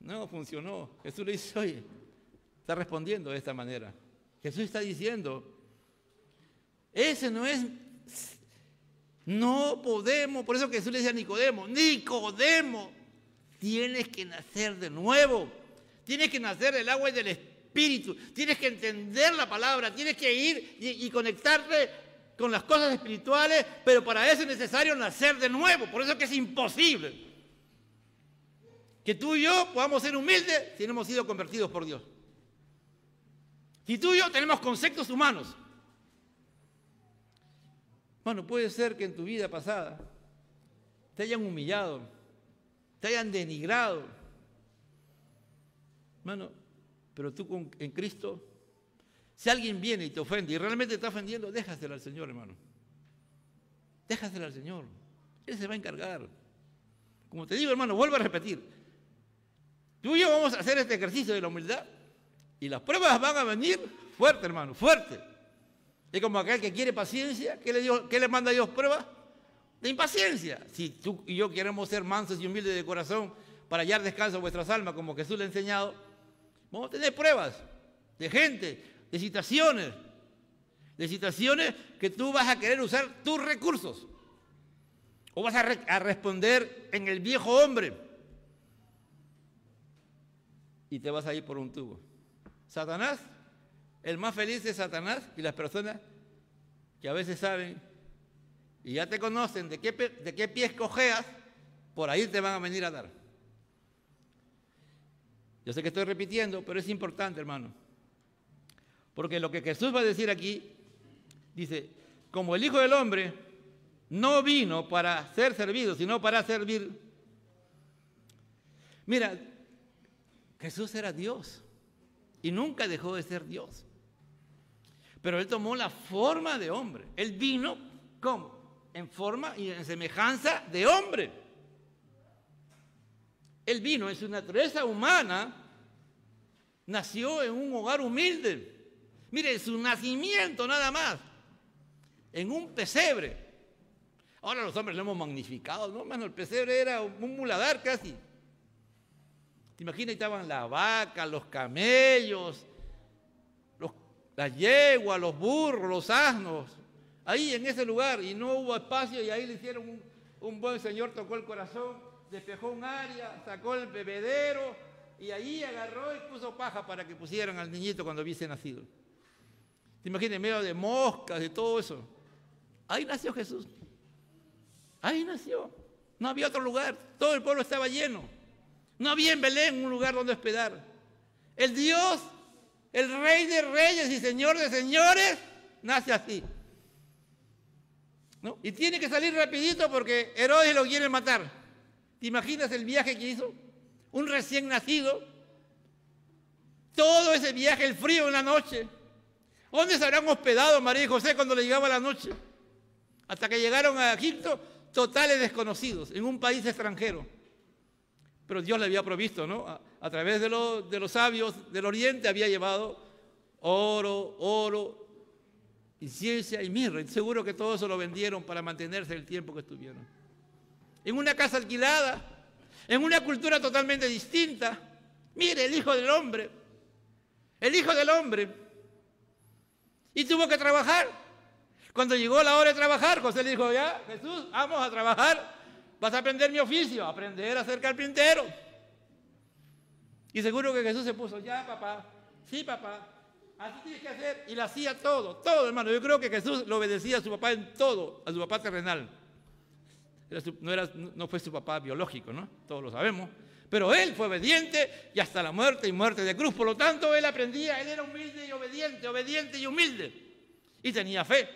No funcionó. Jesús le dice, oye, está respondiendo de esta manera. Jesús está diciendo, ese no es no podemos, por eso Jesús le decía a Nicodemo, Nicodemo, tienes que nacer de nuevo, tienes que nacer del agua y del espíritu, tienes que entender la palabra, tienes que ir y, conectarte con las cosas espirituales, pero para eso es necesario nacer de nuevo, por eso que es imposible que tú y yo podamos ser humildes si no hemos sido convertidos por Dios. Si tú y yo tenemos conceptos humanos, bueno, puede ser que en tu vida pasada te hayan humillado, te hayan denigrado. Bueno, pero tú en Cristo, si alguien viene y te ofende y realmente te está ofendiendo, déjaselo al Señor, hermano. Déjaselo al Señor. Él se va a encargar. Como te digo, hermano, vuelvo a repetir. Tú y yo vamos a hacer este ejercicio de la humildad y las pruebas van a venir fuerte, hermano, fuerte. Es como aquel que quiere paciencia, ¿qué le, le manda a Dios prueba? De impaciencia. Si tú y yo queremos ser mansos y humildes de corazón para hallar descanso a vuestras almas, como Jesús le ha enseñado, vamos a tener pruebas de gente, de situaciones, de situaciones que tú vas a querer usar tus recursos. O vas a responder en el viejo hombre. Y te vas a ir por un tubo. Satanás el más feliz es Satanás y las personas que a veces saben y ya te conocen de qué, de qué pies cojeas, por ahí te van a venir a dar. Yo sé que estoy repitiendo, pero es importante, hermano. Porque lo que Jesús va a decir aquí, dice, como el Hijo del Hombre no vino para ser servido, sino para servir. Mira, Jesús era Dios y nunca dejó de ser Dios. Pero él tomó la forma de hombre. Él vino, ¿cómo? En forma y en semejanza de hombre. Él vino en su naturaleza humana, nació en un hogar humilde. Mire, su nacimiento nada más, en un pesebre. Ahora los hombres lo hemos magnificado, ¿no? Mano, el pesebre era un muladar casi. ¿Te imaginas? Estaban las vacas, los camellos, los, las yeguas, los burros, los asnos, ahí en ese lugar, y no hubo espacio, y ahí le hicieron un, buen señor, tocó el corazón, despejó un área, sacó el bebedero, y ahí agarró y puso paja para que pusieran al niñito cuando hubiese nacido. ¿Te imaginas? Medio de moscas, y todo eso. Ahí nació Jesús. Ahí nació. No había otro lugar. Todo el pueblo estaba lleno. No había en Belén un lugar donde hospedar. El Dios, el Rey de Reyes y Señor de Señores, nace así. Y tiene que salir rapidito porque Herodes lo quiere matar. ¿Te imaginas el viaje que hizo? Un recién nacido. Todo ese viaje, el frío en la noche. ¿Dónde se habrán hospedado María y José cuando le llegaba la noche? Hasta que llegaron a Egipto, totales desconocidos, en un país extranjero. Pero Dios le había provisto, ¿no? A, través de, los sabios del oriente había llevado oro, oro, y ciencia y mirra. Seguro que todo eso lo vendieron para mantenerse el tiempo que estuvieron. En una casa alquilada, en una cultura totalmente distinta. Mire, el Hijo del Hombre, el Hijo del Hombre. Y tuvo que trabajar. Cuando llegó la hora de trabajar, José le dijo, ya, Jesús, vamos a trabajar. Vas a aprender mi oficio, aprender a ser carpintero. Y seguro que Jesús se puso, ya papá, sí papá, así tienes que hacer. Y le hacía todo, todo hermano. Yo creo que Jesús lo obedecía a su papá en todo, a su papá terrenal. no, era, no fue su papá biológico, ¿no? Todos lo sabemos. Pero él fue obediente y hasta la muerte y muerte de cruz. Por lo tanto, él aprendía, él era humilde y obediente, obediente y humilde. Y tenía fe.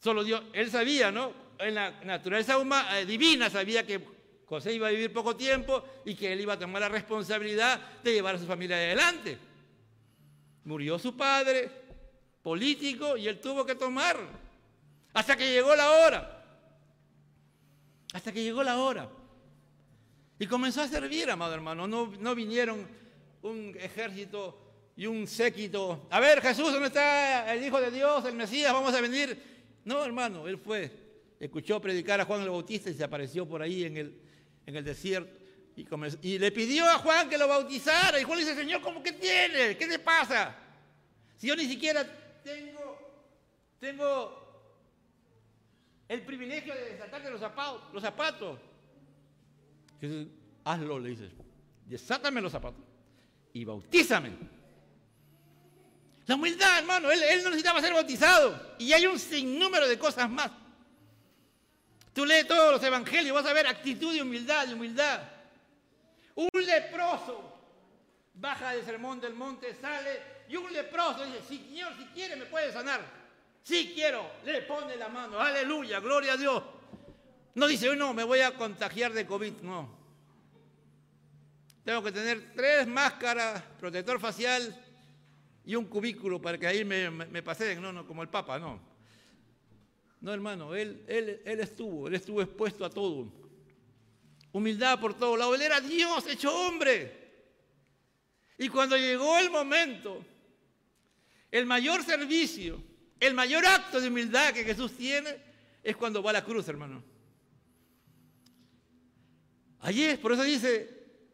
Solo Dios, él sabía, ¿no? en la naturaleza humana, eh, divina sabía que José iba a vivir poco tiempo y que él iba a tomar la responsabilidad de llevar a su familia adelante. Murió su padre, político, y él tuvo que tomar. Hasta que llegó la hora. Hasta que llegó la hora. Y comenzó a servir, amado hermano. No, no vinieron un ejército y un séquito. A ver, Jesús, ¿dónde está el Hijo de Dios, el Mesías? Vamos a venir. No, hermano, él fue escuchó predicar a Juan el Bautista y se apareció por ahí en el, en el desierto. Y, le pidió a Juan que lo bautizara. Y Juan le dice, Señor, ¿cómo que tiene? ¿Qué te pasa? Si yo ni siquiera tengo, tengo el privilegio de desatarte los zapatos. Los zapatos. Hazlo, le dices. Desátame los zapatos y bautízame. La humildad, hermano, él, él no necesitaba ser bautizado. Y hay un sinnúmero de cosas más. Tú lees todos los evangelios, vas a ver actitud de humildad, humildad. Un leproso baja del sermón del monte, sale, y un leproso dice, Señor, si quiere me puede sanar. Sí quiero, le pone la mano, aleluya, gloria a Dios. No dice, no, me voy a contagiar de COVID, no. Tengo que tener tres máscaras, protector facial y un cubículo para que ahí me, me, me paseen, no, no, como el Papa, no. No, hermano, él, él, él estuvo, él estuvo expuesto a todo. Humildad por todos lados. Él era Dios hecho hombre. Y cuando llegó el momento, el mayor servicio, el mayor acto de humildad que Jesús tiene es cuando va a la cruz, hermano. Allí es, por eso dice,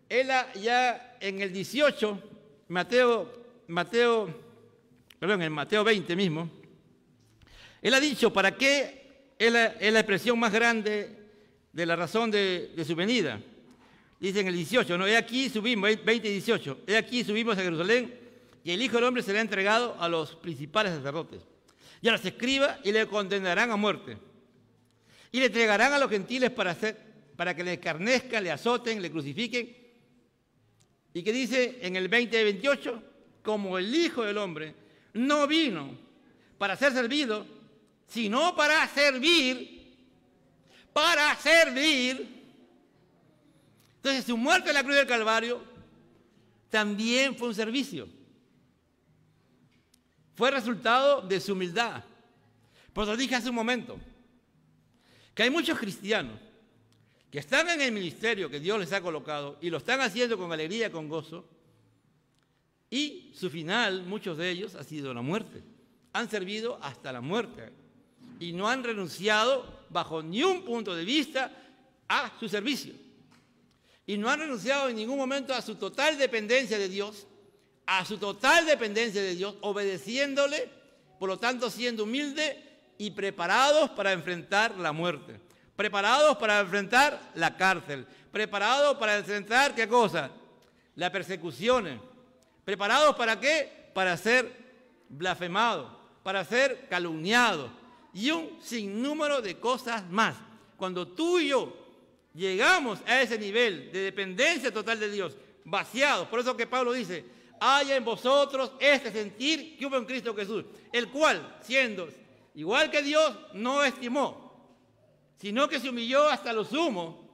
él ya en el 18, Mateo, Mateo, perdón, en Mateo 20 mismo, él ha dicho, ¿para qué es la, expresión más grande de la razón de, su venida? Dice en el 18, no, he aquí subimos, 20 y 18, he aquí subimos a Jerusalén y el Hijo del Hombre será entregado a los principales sacerdotes y a los escribas y le condenarán a muerte. Y le entregarán a los gentiles para, para que le escarnezcan, le azoten, le crucifiquen. Y que dice en el 20 y 28, como el Hijo del Hombre no vino para ser servido, sino para servir, para servir. Entonces su muerte en la cruz del Calvario también fue un servicio. Fue resultado de su humildad. Por eso dije hace un momento que hay muchos cristianos que están en el ministerio que Dios les ha colocado y lo están haciendo con alegría, con gozo, y su final, muchos de ellos, ha sido la muerte. Han servido hasta la muerte y no han renunciado bajo ni un punto de vista a su servicio. Y no han renunciado en ningún momento a su total dependencia de Dios, a su total dependencia de Dios, obedeciéndole, por lo tanto siendo humilde y preparados para enfrentar la muerte, preparados para enfrentar la cárcel, preparados para enfrentar qué cosa? Las persecuciones, preparados para qué? Para ser blasfemados, para ser calumniados y un sinnúmero de cosas más. Cuando tú y yo llegamos a ese nivel de dependencia total de Dios, vaciados, por eso que Pablo dice, haya en vosotros este sentir que hubo en Cristo Jesús, el cual, siendo igual que Dios, no estimó, sino que se humilló hasta lo sumo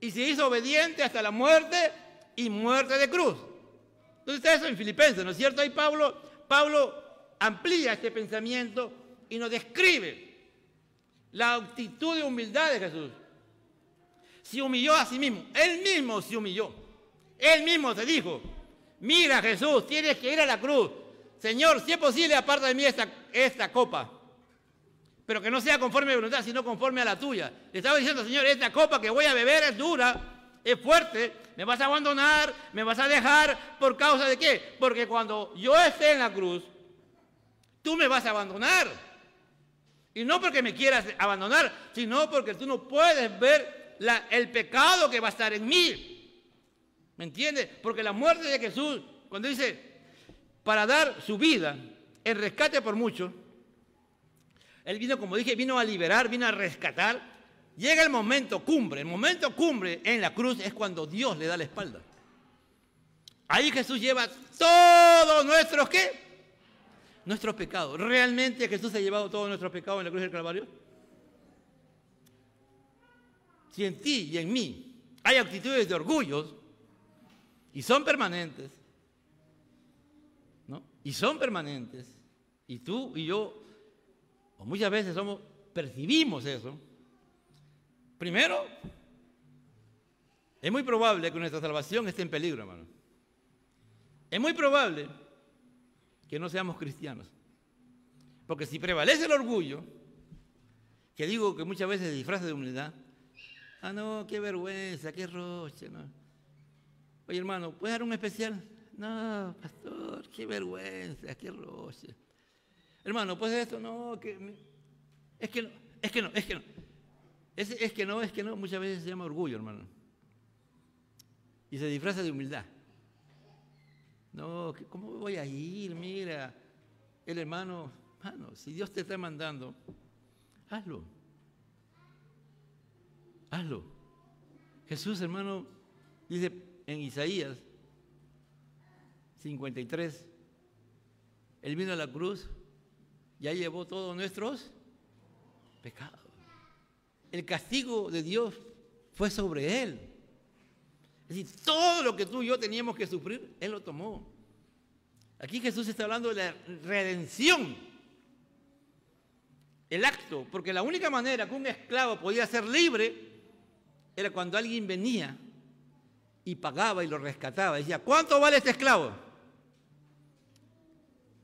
y se hizo obediente hasta la muerte y muerte de cruz. Entonces eso en Filipenses, ¿no es cierto? Ahí Pablo, Pablo amplía este pensamiento y nos describe la actitud de humildad de Jesús. Se humilló a sí mismo, él mismo se humilló. Él mismo se dijo, mira Jesús, tienes que ir a la cruz. Señor, si es posible, aparta de mí esta, esta copa. Pero que no sea conforme a mi voluntad, sino conforme a la tuya. Le estaba diciendo, Señor, esta copa que voy a beber es dura, es fuerte, me vas a abandonar, me vas a dejar, ¿por causa de qué? Porque cuando yo esté en la cruz, tú me vas a abandonar. Y no porque me quieras abandonar, sino porque tú no puedes ver el pecado que va a estar en mí. ¿Me entiendes? Porque la muerte de Jesús, cuando dice, para dar su vida en rescate por muchos, Él vino, como dije, vino a liberar, vino a rescatar. Llega el momento cumbre, el momento cumbre en la cruz es cuando Dios le da la espalda. Ahí Jesús lleva todos nuestros qué? Nuestros pecados. ¿Realmente Jesús ha llevado todos nuestros pecados en la cruz del Calvario? Si en ti y en mí hay actitudes de orgullo y son permanentes, ¿no? Y son permanentes, y tú y yo, o muchas veces somos, percibimos eso. Primero, es muy probable que nuestra salvación esté en peligro, hermano. Es muy probable que no seamos cristianos. Porque si prevalece el orgullo, que digo que muchas veces disfraza de humildad, ah, no, qué vergüenza, qué roche, no. Oye, hermano, ¿puedes dar un especial? No, pastor, qué vergüenza, qué roche. Hermano, ¿puedes esto? No, es que no, es que no, es que no. Es que no, es que no, muchas veces se llama orgullo, hermano. Y se disfraza de humildad. No, ¿cómo voy a ir? Mira, el hermano, hermano, si Dios te está mandando, hazlo. Hazlo. Jesús, hermano, dice en Isaías 53, Él vino a la cruz, ya llevó todos nuestros pecados. El castigo de Dios fue sobre Él. Es decir, todo lo que tú y yo teníamos que sufrir, Él lo tomó. Aquí Jesús está hablando de la redención. El acto, porque la única manera que un esclavo podía ser libre era cuando alguien venía y pagaba y lo rescataba. Decía, ¿cuánto vale este esclavo?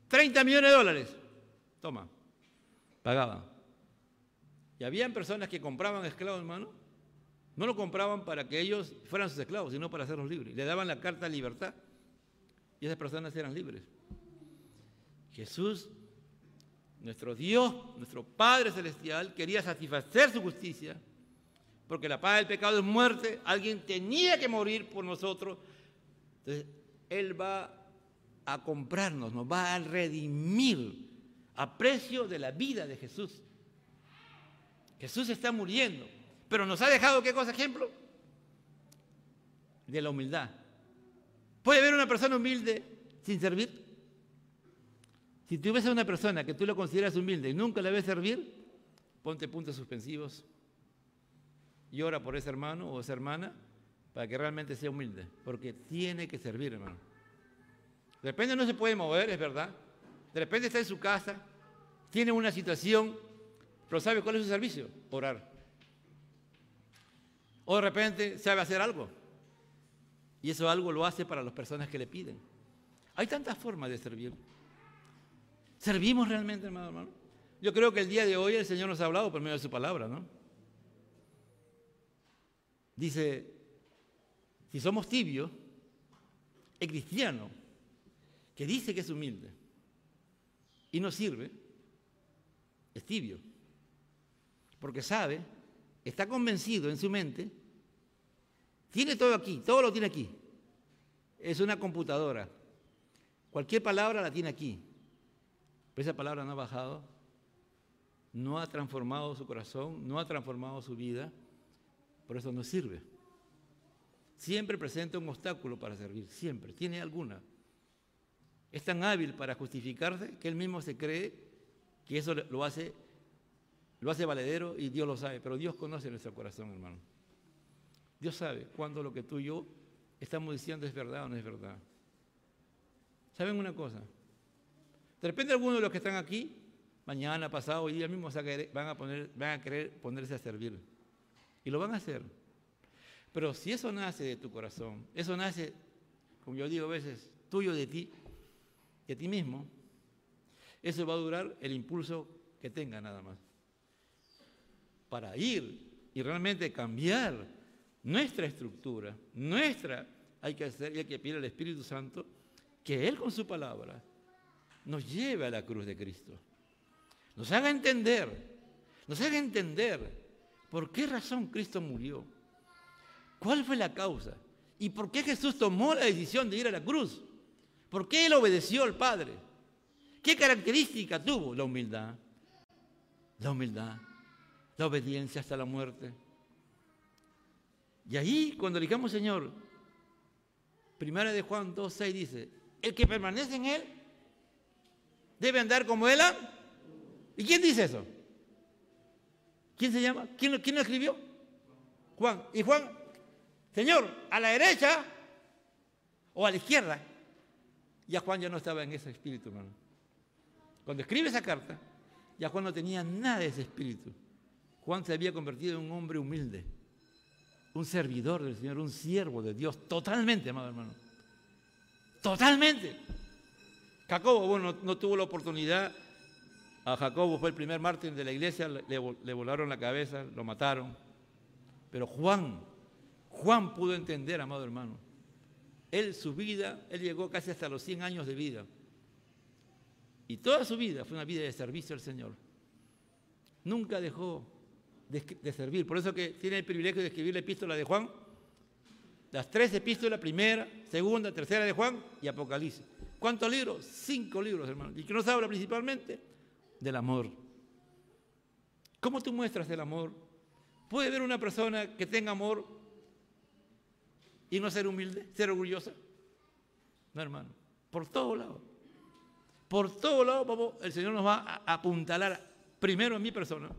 30 millones de dólares. Toma, pagaba. Y habían personas que compraban esclavos, hermano, no lo compraban para que ellos fueran sus esclavos, sino para hacerlos libres. Le daban la carta de libertad y esas personas eran libres. Jesús, nuestro Dios, nuestro Padre Celestial, quería satisfacer su justicia, porque la paga del pecado es muerte, alguien tenía que morir por nosotros. Entonces, Él va a comprarnos, nos va a redimir a precio de la vida de Jesús. Jesús está muriendo. Pero nos ha dejado, ¿qué cosa ejemplo? De la humildad. ¿Puede haber una persona humilde sin servir? Si tú ves a una persona que tú lo consideras humilde y nunca la ves servir, ponte puntos suspensivos y ora por ese hermano o esa hermana para que realmente sea humilde, porque tiene que servir, hermano. De repente no se puede mover, es verdad. De repente está en su casa, tiene una situación, pero ¿sabe cuál es su servicio? Orar. O de repente sabe hacer algo. Y eso algo lo hace para las personas que le piden. Hay tantas formas de servir. ¿Servimos realmente, hermano, hermano? Yo creo que el día de hoy el Señor nos ha hablado por medio de su palabra, ¿no? Dice, si somos tibios, el cristiano que dice que es humilde y no sirve, es tibio. Porque sabe, está convencido en su mente, tiene todo aquí, todo lo tiene aquí. Es una computadora. Cualquier palabra la tiene aquí. Pero esa palabra no ha bajado, no ha transformado su corazón, no ha transformado su vida, por eso no sirve. Siempre presenta un obstáculo para servir, siempre, tiene alguna. Es tan hábil para justificarse que él mismo se cree que eso lo hace, lo hace valedero y Dios lo sabe, pero Dios conoce nuestro corazón, hermano. Dios sabe cuándo lo que tú y yo estamos diciendo es verdad o no es verdad. ¿Saben una cosa? De repente algunos de los que están aquí, mañana, pasado, hoy día mismo van a, poner, van a querer ponerse a servir. Y lo van a hacer. Pero si eso nace de tu corazón, eso nace, como yo digo a veces, tuyo de ti, de ti mismo, eso va a durar el impulso que tenga nada más. Para ir y realmente cambiar nuestra estructura, nuestra, hay que hacer y hay que pedir al Espíritu Santo que Él con su palabra nos lleve a la cruz de Cristo. Nos haga entender, nos haga entender por qué razón Cristo murió ¿Cuál fue la causa? ¿Y por qué Jesús tomó la decisión de ir a la cruz? ¿Por qué él obedeció al Padre? ¿Qué característica tuvo? La humildad. La humildad. La obediencia hasta la muerte. Y ahí, cuando digamos Señor, primera de Juan 2.6 dice, el que permanece en Él debe andar como Él. ¿Y quién dice eso? ¿Quién se llama? ¿Quién, quién lo escribió? Juan. ¿Y Juan Señor, a la derecha o a la izquierda. Ya Juan ya no estaba en ese espíritu, hermano. Cuando escribe esa carta, ya Juan no tenía nada de ese espíritu. Juan se había convertido en un hombre humilde, un servidor del Señor, un siervo de Dios, totalmente, amado hermano. Totalmente. Jacobo, bueno, no, tuvo la oportunidad. A Jacobo fue el primer mártir de la iglesia, le, volaron la cabeza, lo mataron. Pero Juan, Juan pudo entender, amado hermano. Él, su vida, él llegó casi hasta los 100 años de vida. Y toda su vida fue una vida de servicio al Señor. Nunca dejó de, servir. Por eso que tiene el privilegio de escribir la epístola de Juan. Las tres epístolas, primera, segunda, tercera de Juan y Apocalipsis. ¿Cuántos libros? Cinco libros, hermano. Y que nos habla principalmente del amor. ¿Cómo tú muestras el amor? Puede haber una persona que tenga amor y no ser humilde, ser orgullosa. No, hermano. Por todos lados. Por todos lados, el Señor nos va a apuntalar primero a mi persona.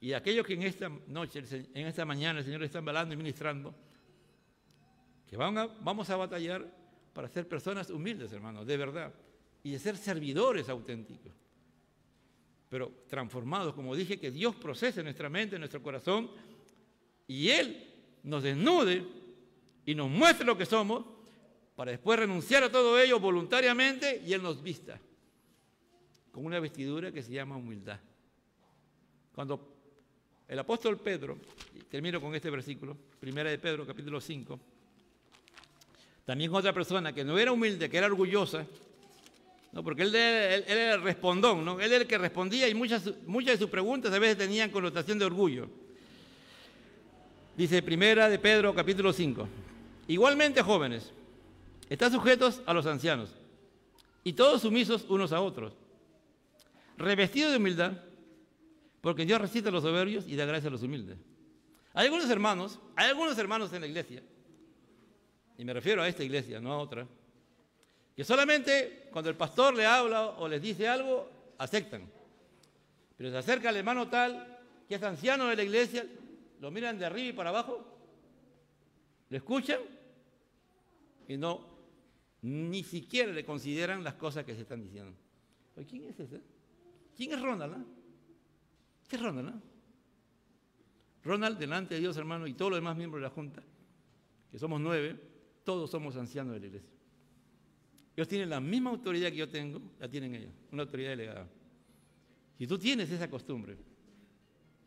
Y aquellos que en esta noche, en esta mañana, el Señor está embalando y ministrando, que van a, vamos a batallar para ser personas humildes, hermano, de verdad, y de ser servidores auténticos, pero transformados, como dije, que Dios procese nuestra mente, nuestro corazón, y Él nos desnude y nos muestre lo que somos, para después renunciar a todo ello voluntariamente y Él nos vista con una vestidura que se llama humildad. Cuando el apóstol Pedro, termino con este versículo, primera de Pedro, capítulo 5, también otra persona que no era humilde, que era orgullosa, ¿no? porque él, era el respondón, ¿no? él era el que respondía y muchas, muchas de sus preguntas a veces tenían connotación de orgullo. Dice primera de Pedro, capítulo 5. Igualmente, jóvenes, están sujetos a los ancianos y todos sumisos unos a otros, revestidos de humildad, porque Dios resiste a los soberbios y da gracia a los humildes. Hay algunos hermanos, hay algunos hermanos en la iglesia, y me refiero a esta iglesia, no a otra, que solamente cuando el pastor le habla o les dice algo, aceptan. Pero se acerca el hermano tal, que es anciano de la iglesia, lo miran de arriba y para abajo, lo escuchan y no, ni siquiera le consideran las cosas que se están diciendo. ¿Quién es ese? ¿Quién es Ronald? Ah? ¿Qué es Ronald? Ah? Ronald, delante de Dios, hermano, y todos los demás miembros de la Junta, que somos nueve, todos somos ancianos de la iglesia. Ellos tienen la misma autoridad que yo tengo, la tienen ellos, una autoridad delegada. Si tú tienes esa costumbre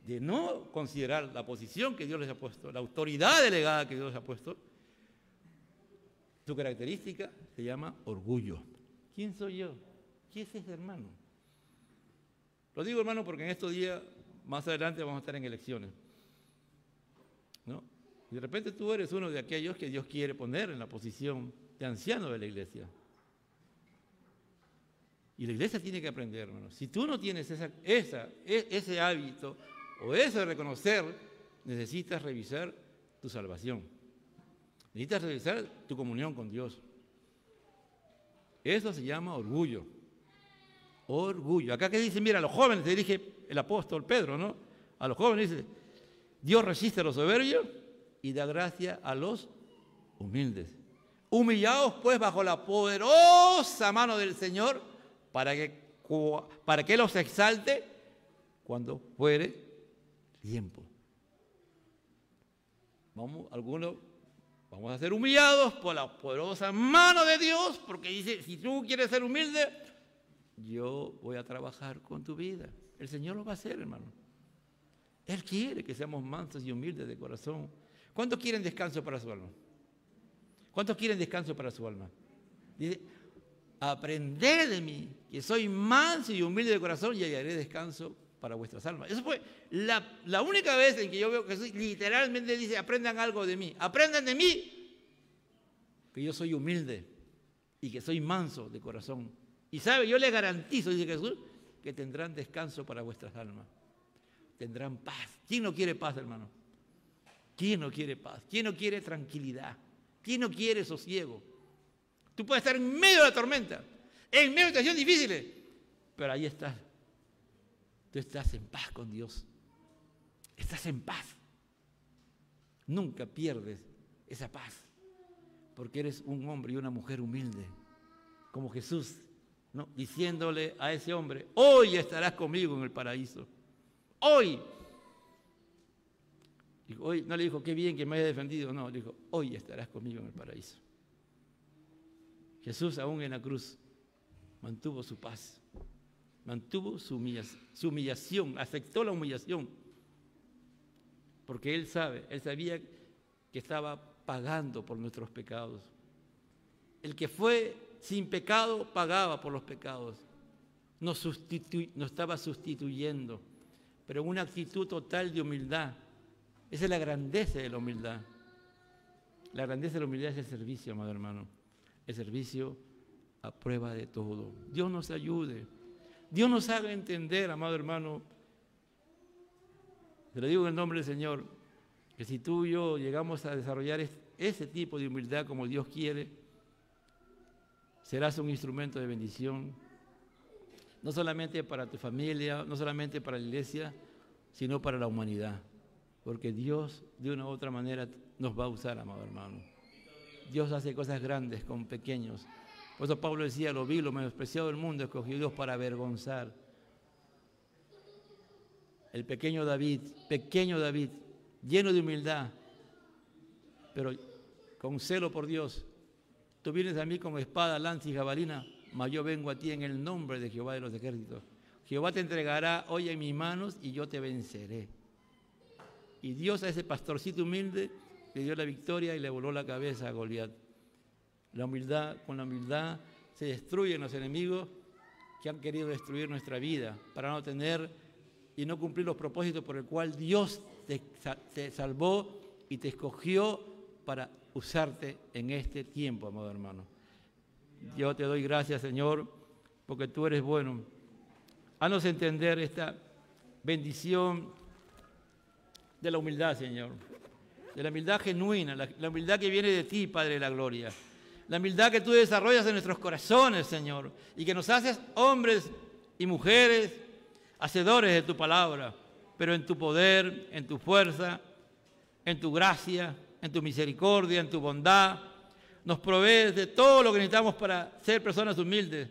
de no considerar la posición que Dios les ha puesto, la autoridad delegada que Dios les ha puesto, tu característica se llama orgullo. ¿Quién soy yo? ¿Quién es ese hermano? Lo digo hermano porque en estos días, más adelante vamos a estar en elecciones. ¿no? Y de repente tú eres uno de aquellos que Dios quiere poner en la posición de anciano de la iglesia. Y la iglesia tiene que aprender, hermano. Si tú no tienes esa, e, ese hábito o eso de reconocer, necesitas revisar tu salvación. Necesitas revisar tu comunión con Dios. Eso se llama orgullo. Orgullo. Acá que dice, mira, a los jóvenes se dirige el apóstol Pedro, ¿no? A los jóvenes dice, Dios resiste a los soberbios y da gracia a los humildes. Humillados pues bajo la poderosa mano del Señor para que, para que los exalte cuando fuere tiempo. Vamos, algunos vamos a ser humillados por la poderosa mano de Dios, porque dice, si tú quieres ser humilde, yo voy a trabajar con tu vida. El Señor lo va a hacer, hermano. Él quiere que seamos mansos y humildes de corazón. ¿Cuántos quieren descanso para su alma? ¿Cuántos quieren descanso para su alma? Dice, aprended de mí, que soy manso y humilde de corazón y hallaré descanso para vuestras almas. Eso fue la, única vez en que yo veo que Jesús literalmente dice, aprendan algo de mí, aprendan de mí, que yo soy humilde y que soy manso de corazón. Y sabe, yo les garantizo, dice Jesús, que tendrán descanso para vuestras almas tendrán paz. ¿Quién no quiere paz, hermano? ¿Quién no quiere paz? ¿Quién no quiere tranquilidad? ¿Quién no quiere sosiego? Tú puedes estar en medio de la tormenta, en medio de situaciones difíciles, pero ahí estás. Tú estás en paz con Dios. Estás en paz. Nunca pierdes esa paz, porque eres un hombre y una mujer humilde, como Jesús, ¿no? diciéndole a ese hombre, hoy estarás conmigo en el paraíso hoy. hoy no le dijo, qué bien que me haya defendido, no, le dijo, hoy estarás conmigo en el paraíso. Jesús aún en la cruz mantuvo su paz, mantuvo su humillación, aceptó la humillación, porque Él sabe, Él sabía que estaba pagando por nuestros pecados. El que fue sin pecado pagaba por los pecados, nos, estaba sustituyendo pero una actitud total de humildad. Esa es la grandeza de la humildad. La grandeza de la humildad es el servicio, amado hermano. El servicio a prueba de todo. Dios nos ayude. Dios nos haga entender, amado hermano. Te lo digo en el nombre del Señor, que si tú y yo llegamos a desarrollar ese tipo de humildad como Dios quiere, serás un instrumento de bendición no solamente para tu familia, no solamente para la iglesia, sino para la humanidad. Porque Dios de una u otra manera nos va a usar, amado hermano. Dios hace cosas grandes con pequeños. Por eso Pablo decía, lo vi, lo menospreciado del mundo, escogió Dios para avergonzar. El pequeño David, pequeño David, lleno de humildad, pero con celo por Dios. Tú vienes a mí con espada, lanza y jabalina, mas yo vengo a ti en el nombre de Jehová de los ejércitos. Jehová te entregará hoy en mis manos y yo te venceré. Y Dios a ese pastorcito humilde le dio la victoria y le voló la cabeza a Goliat. La humildad, con la humildad se destruyen los enemigos que han querido destruir nuestra vida para no tener y no cumplir los propósitos por el cual Dios te salvó y te escogió para usarte en este tiempo, amado hermano. Yo te doy gracias, Señor, porque tú eres bueno. Haznos entender esta bendición de la humildad, Señor. De la humildad genuina, la, humildad que viene de ti, Padre de la Gloria. La humildad que tú desarrollas en nuestros corazones, Señor. Y que nos haces hombres y mujeres hacedores de tu palabra, pero en tu poder, en tu fuerza, en tu gracia, en tu misericordia, en tu bondad, nos provees de todo lo que necesitamos para ser personas humildes.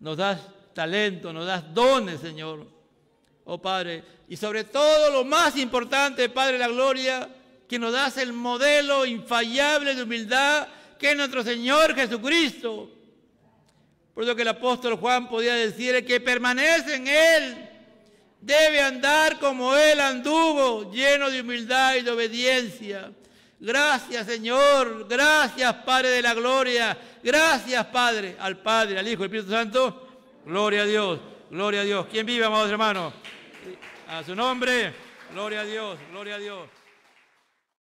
Nos das talento, nos das dones, Señor. Oh Padre, y sobre todo lo más importante, Padre la Gloria, que nos das el modelo infallable de humildad que es nuestro Señor Jesucristo. Por eso que el apóstol Juan podía decir, que permanece en Él debe andar como Él anduvo, lleno de humildad y de obediencia. Gracias Señor, gracias Padre de la Gloria, gracias Padre, al Padre, al Hijo al Espíritu Santo. Gloria a Dios, gloria a Dios. ¿Quién vive, amados hermanos? A su nombre, gloria a Dios, gloria a Dios.